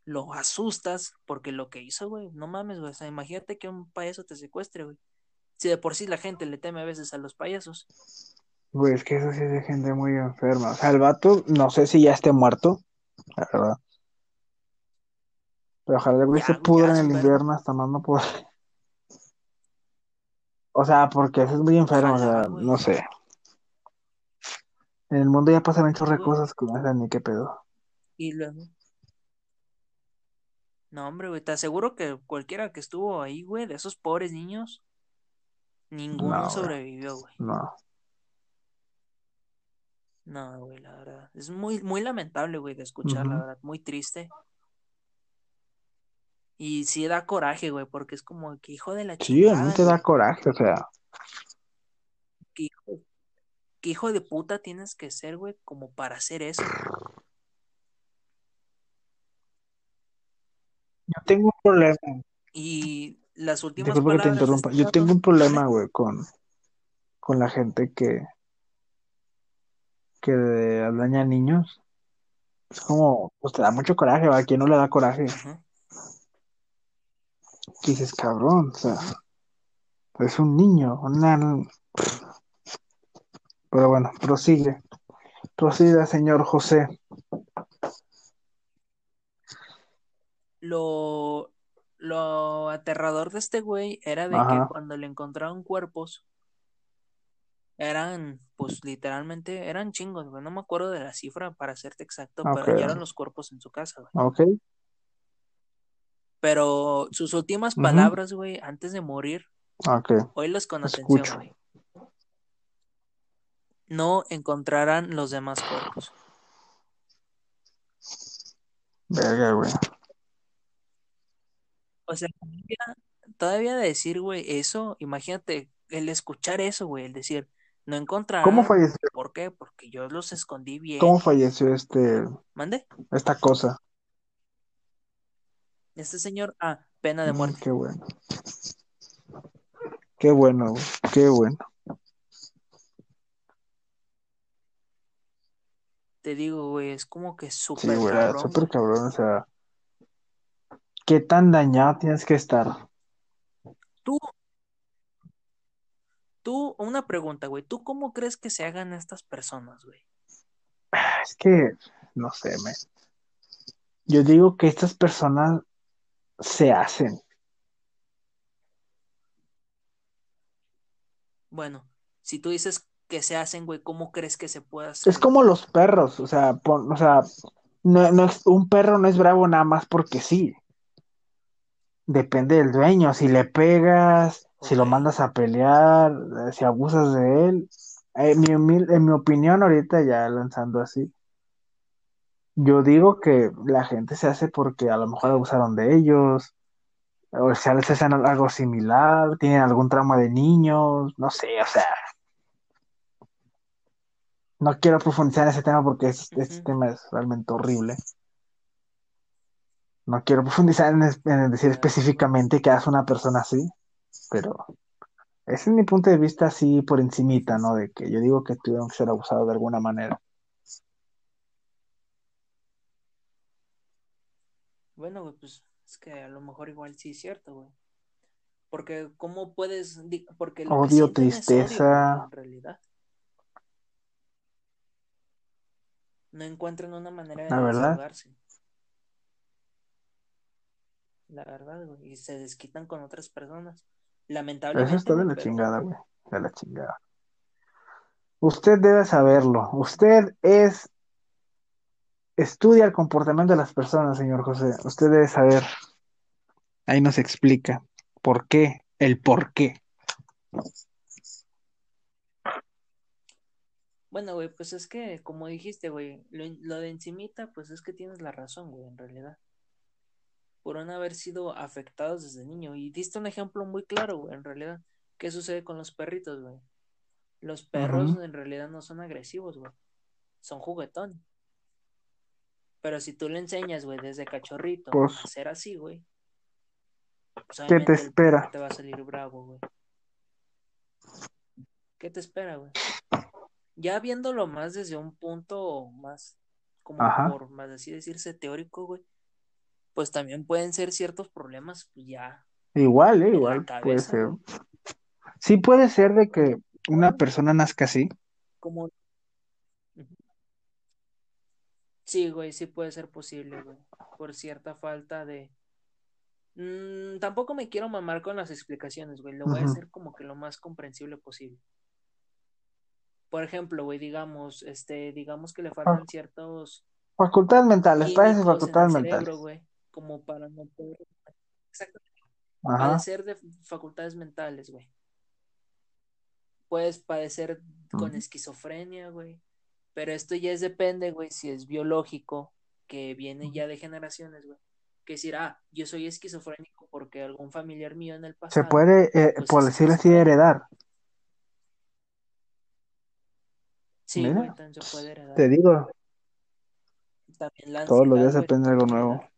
lo asustas porque lo que hizo, güey, no mames, güey, o sea, imagínate que un payaso te secuestre, güey. Si de por sí la gente le teme a veces a los payasos. Güey, es que eso sí es de gente muy enferma. O sea, el vato, no sé si ya esté muerto, la verdad. Pero ojalá el güey Ya, se pudra en el invierno hasta más no poder. O sea, porque eso es muy enfermo, o sea, no sé. En el mundo ya pasan muchas cosas que no sé ni qué pedo. Y luego. No, hombre, güey, te aseguro que cualquiera que estuvo ahí, güey, de esos pobres niños, ninguno No, sobrevivió, güey. No. No, güey, la verdad. Es muy, muy lamentable, güey, de escuchar, la verdad. Muy triste. Y sí da coraje, güey, porque es como que hijo de la Sí, a mí chingada, te da güey. coraje, o sea, ¿Qué hijo, qué hijo de puta tienes que ser, güey, como para hacer eso, yo tengo un problema, Y las últimas disculpa que te interrumpa, yo tengo un problema, güey, con, con la gente que, que daña a niños. Es como, pues te da mucho coraje, ¿va? ¿A quién no le da coraje? Ajá. Dices, cabrón, o sea, es un niño, una... Pero bueno, prosigue. Prosiga, señor José. Lo, lo aterrador de este güey era de que cuando le encontraron cuerpos, eran, pues literalmente, eran chingos, güey. No me acuerdo de la cifra para serte exacto, ok, pero hallaron los cuerpos en su casa, güey. ok. Pero sus últimas palabras, güey, antes de morir, Ok, oílos con atención, güey. No encontrarán los demás cuerpos. Verga, güey. O sea, todavía, todavía decir, güey, eso, imagínate, el escuchar eso, güey, el decir, no ¿Cómo encontrarán, falleció? ¿por qué? Porque yo los escondí ¿Cómo bien. falleció este, ¿Mande? esta cosa? Este señor, ah, pena de muerte. qué bueno. Qué bueno, güey. Qué bueno. Te digo, güey, es como que Sí, súper güey, cabrón, súper cabrón. O sea, ¿qué tan dañado tienes que estar? Tú, tú, una pregunta, güey, ¿tú cómo crees que se hagan estas personas, güey? Es que, no sé, me. Yo digo que estas personas se hacen. Bueno, si tú dices que se hacen, güey, ¿cómo crees que se puede hacer, Es como los perros, o sea, pon- o sea, no, no es, un perro no es bravo nada más porque sí. depende del dueño. Si le pegas, si lo mandas a pelear, eh, si abusas de él. En mi, humil- en mi opinión, ahorita ya lanzando así, yo digo que la gente se hace porque a lo mejor abusaron de ellos, o sea, les hacen algo similar, tienen algún trauma de niños, no sé, o sea, no quiero profundizar en ese tema porque es- este tema es realmente horrible. No quiero profundizar en, decir específicamente qué hace una persona así, pero ese es mi punto de vista así por encimita, ¿no? De que yo digo que tuvieron que ser abusados de alguna manera. Bueno, güey, pues es que a lo mejor igual sí es cierto, güey. Porque cómo puedes, porque lo Odio, tristeza, en realidad. No encuentran una manera de desahogarse, la verdad, güey. Y se desquitan con otras personas. Eso Lamentablemente, está de la pero chingada, güey. De la chingada. Usted debe saberlo. Usted es, estudia el comportamiento de las personas, señor José. Usted debe saber. Ahí nos explica por qué, el por qué. bueno, güey, pues es que, como dijiste, güey, lo, lo de encimita, pues es que tienes la razón, güey, en realidad. Por no haber sido afectados desde niño. Y diste un ejemplo muy claro, güey, en realidad. ¿Qué sucede con los perritos, güey? Los perros en realidad no son agresivos, güey. Son juguetones. Pero si tú le enseñas, güey, desde cachorrito Pues, a ser así, güey, pues ¿qué te espera? te va a salir bravo, güey. ¿Qué te espera, güey? Ya viéndolo más desde un punto más, como Ajá. por más así decirse, teórico, güey, pues también pueden ser ciertos problemas, pues ya Igual, eh, igual puede ser. Sí puede ser de que una persona nazca así. como... Sí, güey, sí puede ser posible, güey. Por cierta falta de... Mm, tampoco me quiero mamar con las explicaciones, güey. Lo voy a hacer como que lo más comprensible posible. Por ejemplo, güey, digamos, este, digamos que le Fa- faltan ciertos Facultades mentales, el facultades cerebro, mentales. güey, como para no poder... Exactamente. Ajá. Padecer de facultades mentales, güey. Puedes padecer con esquizofrenia, güey. Pero esto ya es depende, güey, si es biológico, que viene ya de generaciones, güey. Que decir, ah, yo soy esquizofrénico porque algún familiar mío en el Se pasado, puede, eh, pues por decirlo así, heredar. Sí, güey, también se puede heredar. te digo, También la todos los días se se aprende algo nuevo. heredar.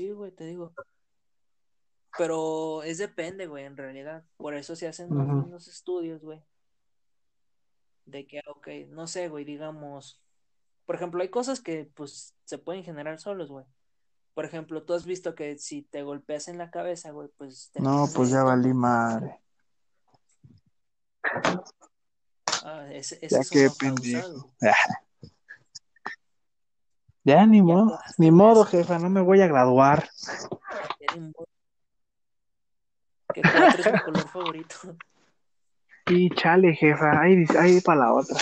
Sí, güey, te digo. Pero es depende, güey, en realidad. Por eso se hacen los Ujú. mismos estudios, güey. De que, ok, no sé, güey, digamos. Por ejemplo, hay cosas que, pues, se pueden generar solos, güey. Por ejemplo, tú has visto que si te golpeas en la cabeza, güey, pues No, terminas pues ya valí madre. Ah, ese, Ya ese es qué pendejo. causado. Ya ni modo, ni modo, jefa, no me voy a graduar. Ya ni modo. Que cuatro es mi color favorito. Y chale, jefa, ahí, ahí para la otra.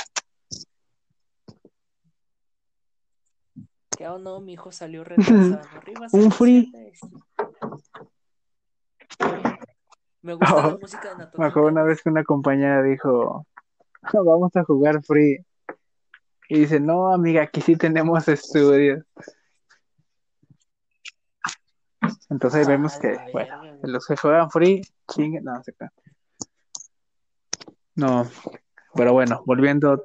Que oh no, mi hijo salió retrasado. Arriba Un free. Vicente. Me gusta la Oh, música de me Natanael acuerdo una vez que una compañera dijo, vamos a jugar free. Y dice, no, amiga, aquí sí tenemos estudios. Entonces vemos que, bueno, los que juegan free, chinguen, no, se. No, pero bueno, volviendo,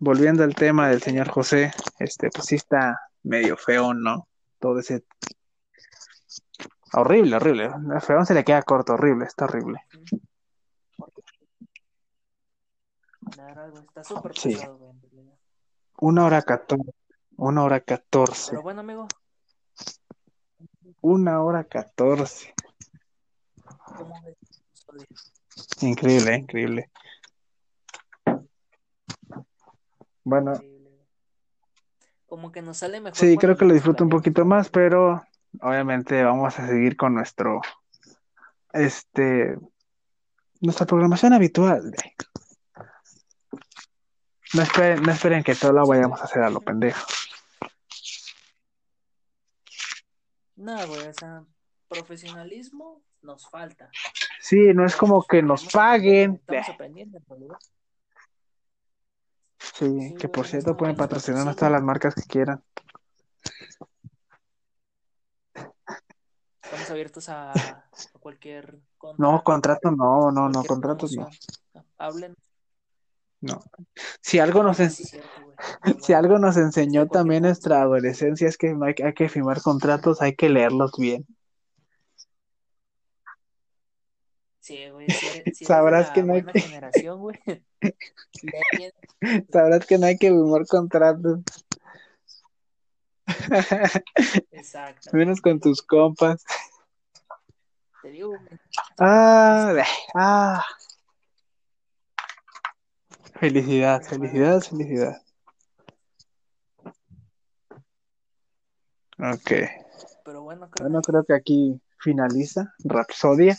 volviendo al tema del señor José, este, pues sí está medio feo, ¿no? Todo ese, horrible, horrible, feo se le queda corto, horrible, está horrible. Güey, está súper Sí, pesado. Una hora catorce, una hora catorce, Pero bueno, amigo, una hora catorce, increíble, increíble. Bueno, Increíble, güey. Como que nos sale mejor sí, creo que lo disfruto un poquito más, pero obviamente vamos a seguir con nuestro, este, nuestra programación habitual. de- No esperen, no esperen que todo lo vayamos a hacer a lo pendejo. No, güey, o sea, profesionalismo nos falta. Sí, no es como que nos paguen. Estamos realidad. Sí, Sí, que por cierto pueden patrocinarnos todas las marcas que quieran. Estamos abiertos a, a cualquier contrato. No, contrato no, no, no, contratos no. Hablen. No. Si algo nos, en- si algo nos enseñó también nuestra adolescencia es que hay, hay que firmar contratos, hay que leerlos bien. Sí, güey, si eres, si eres de Sabrás que no hay que, generación, güey. lee bien. sabrás que no hay que firmar contratos. Exactamente. Menos con tus compas. Te digo, güey. Ah, ah. Felicidad, felicidad, felicidad. Ok. Pero bueno, Bueno, carnal. creo que aquí finaliza Rapsodia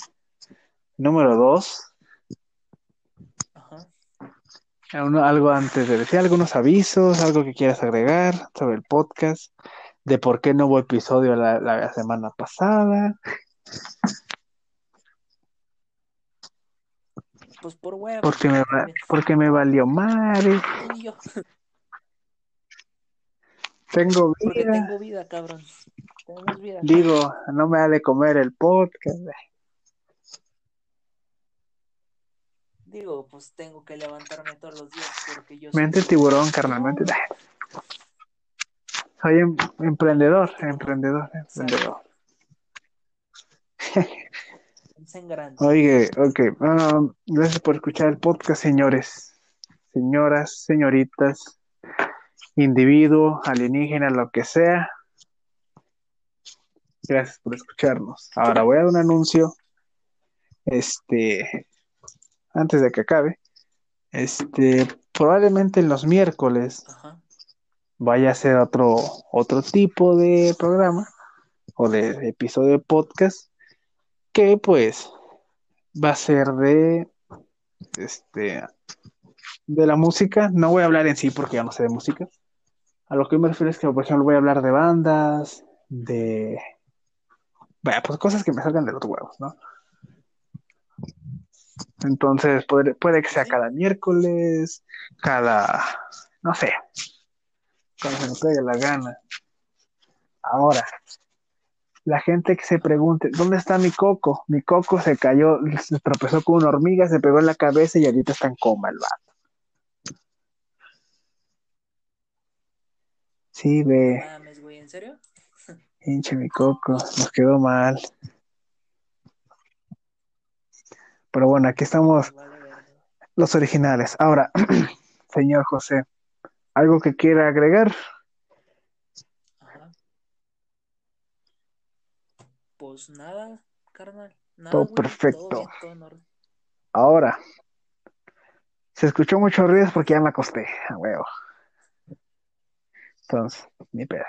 número 2. Ajá. Algo antes de decir, algunos avisos, algo que quieras agregar sobre el podcast, de por qué no hubo episodio la, la semana pasada. Pues por huevo. Porque me, va- porque me valió madre. Yo. Tengo Porque vida. tengo vida, cabrón. Tenemos vida. Digo, no me ha de comer el podcast. Digo, pues tengo que levantarme todos los días porque yo soy Mente un tiburón, carnal, mente. Soy em- emprendedor, emprendedor, emprendedor. En grande. Oye, ok. um, gracias por escuchar el podcast, señores, señoras, señoritas, individuo, alienígena, lo que sea. Gracias por escucharnos. Ahora voy a dar un anuncio. Este, antes de que acabe. Este, probablemente en los miércoles Ajá. vaya a ser otro, otro tipo de programa o de episodio de podcast que pues va a ser de este de la música. No voy a hablar en sí porque ya no sé de música. A lo que me refiero es que, por ejemplo, voy a hablar de bandas, de bueno, pues cosas que me salgan de los huevos, ¿no? Entonces puede, puede que sea cada miércoles, cada no sé, cuando se me pegue la gana. Ahora, la gente que se pregunte, ¿dónde está mi coco? Mi coco se cayó, se tropezó con una hormiga, se pegó en la cabeza y ahorita está en coma el vato. Sí, ve, mames, güey, ¿en serio? hinche mi coco, nos quedó mal. Pero bueno, aquí estamos los originales. Ahora, señor José, ¿algo que quiera agregar? Ajá. Pues nada, carnal. Nada, Todo güey. perfecto. Todo bien, todo en orden. Ahora, se escuchó mucho ruido porque ya me acosté, a huevo. Entonces, ni pedo.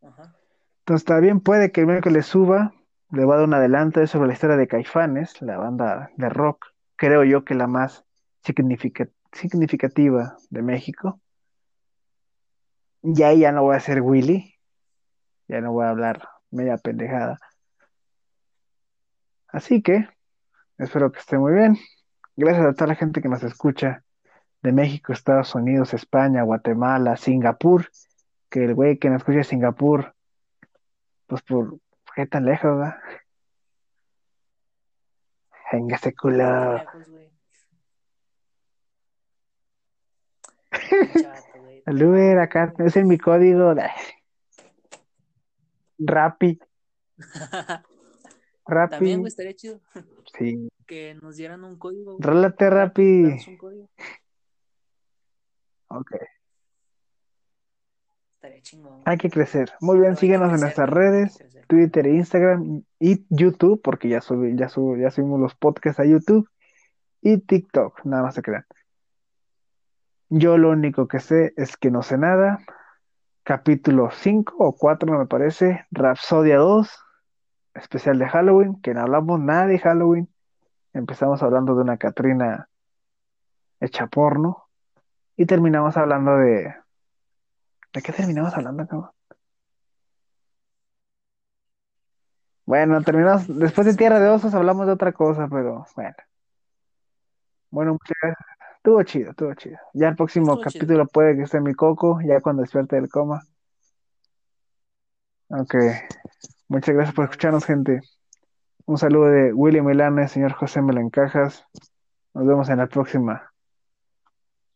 Ajá. Entonces, también puede que el miércoles suba, le va a dar un adelanto sobre la historia de Caifanes, la banda de rock, creo yo que la más significa- significativa de México. Y ahí ya no voy a ser Willy, ya no voy a hablar media pendejada. Así que, espero que esté muy bien. Gracias a toda la gente que nos escucha de México, Estados Unidos, España, Guatemala, Singapur, que el güey que nos escucha de Singapur, pues por qué tan lejos, ¿verdad? Venga, ese culo. güey. El Uber acá, ese es mi código. de- Rappi, Rappi. También, güey, estaría chido Sí. que nos dieran un código. Rólate, Rappi. Un código. Ok, Estaría chingón. hay que crecer. Muy bien, síguenos en nuestras redes. Twitter, Instagram y YouTube, porque ya subí, ya subí, ya subimos los podcasts a YouTube y TikTok, nada más se crean. Yo lo único que sé es que no sé nada. Capítulo 5 o 4 me parece, Rapsodia 2, especial de Halloween, que no hablamos nada de Halloween. Empezamos hablando de una Catrina hecha porno y terminamos hablando de... ¿De qué terminamos hablando, cabrón? Bueno, terminamos. Después de Tierra de Osos hablamos de otra cosa, pero bueno. Bueno, muchas gracias. Estuvo chido, estuvo chido. Ya el próximo capítulo puede que esté mi coco, ya cuando despierte del coma. Ok. Muchas gracias por escucharnos, gente. Un saludo de William Melanes, señor José Melancajas. Nos vemos en la próxima.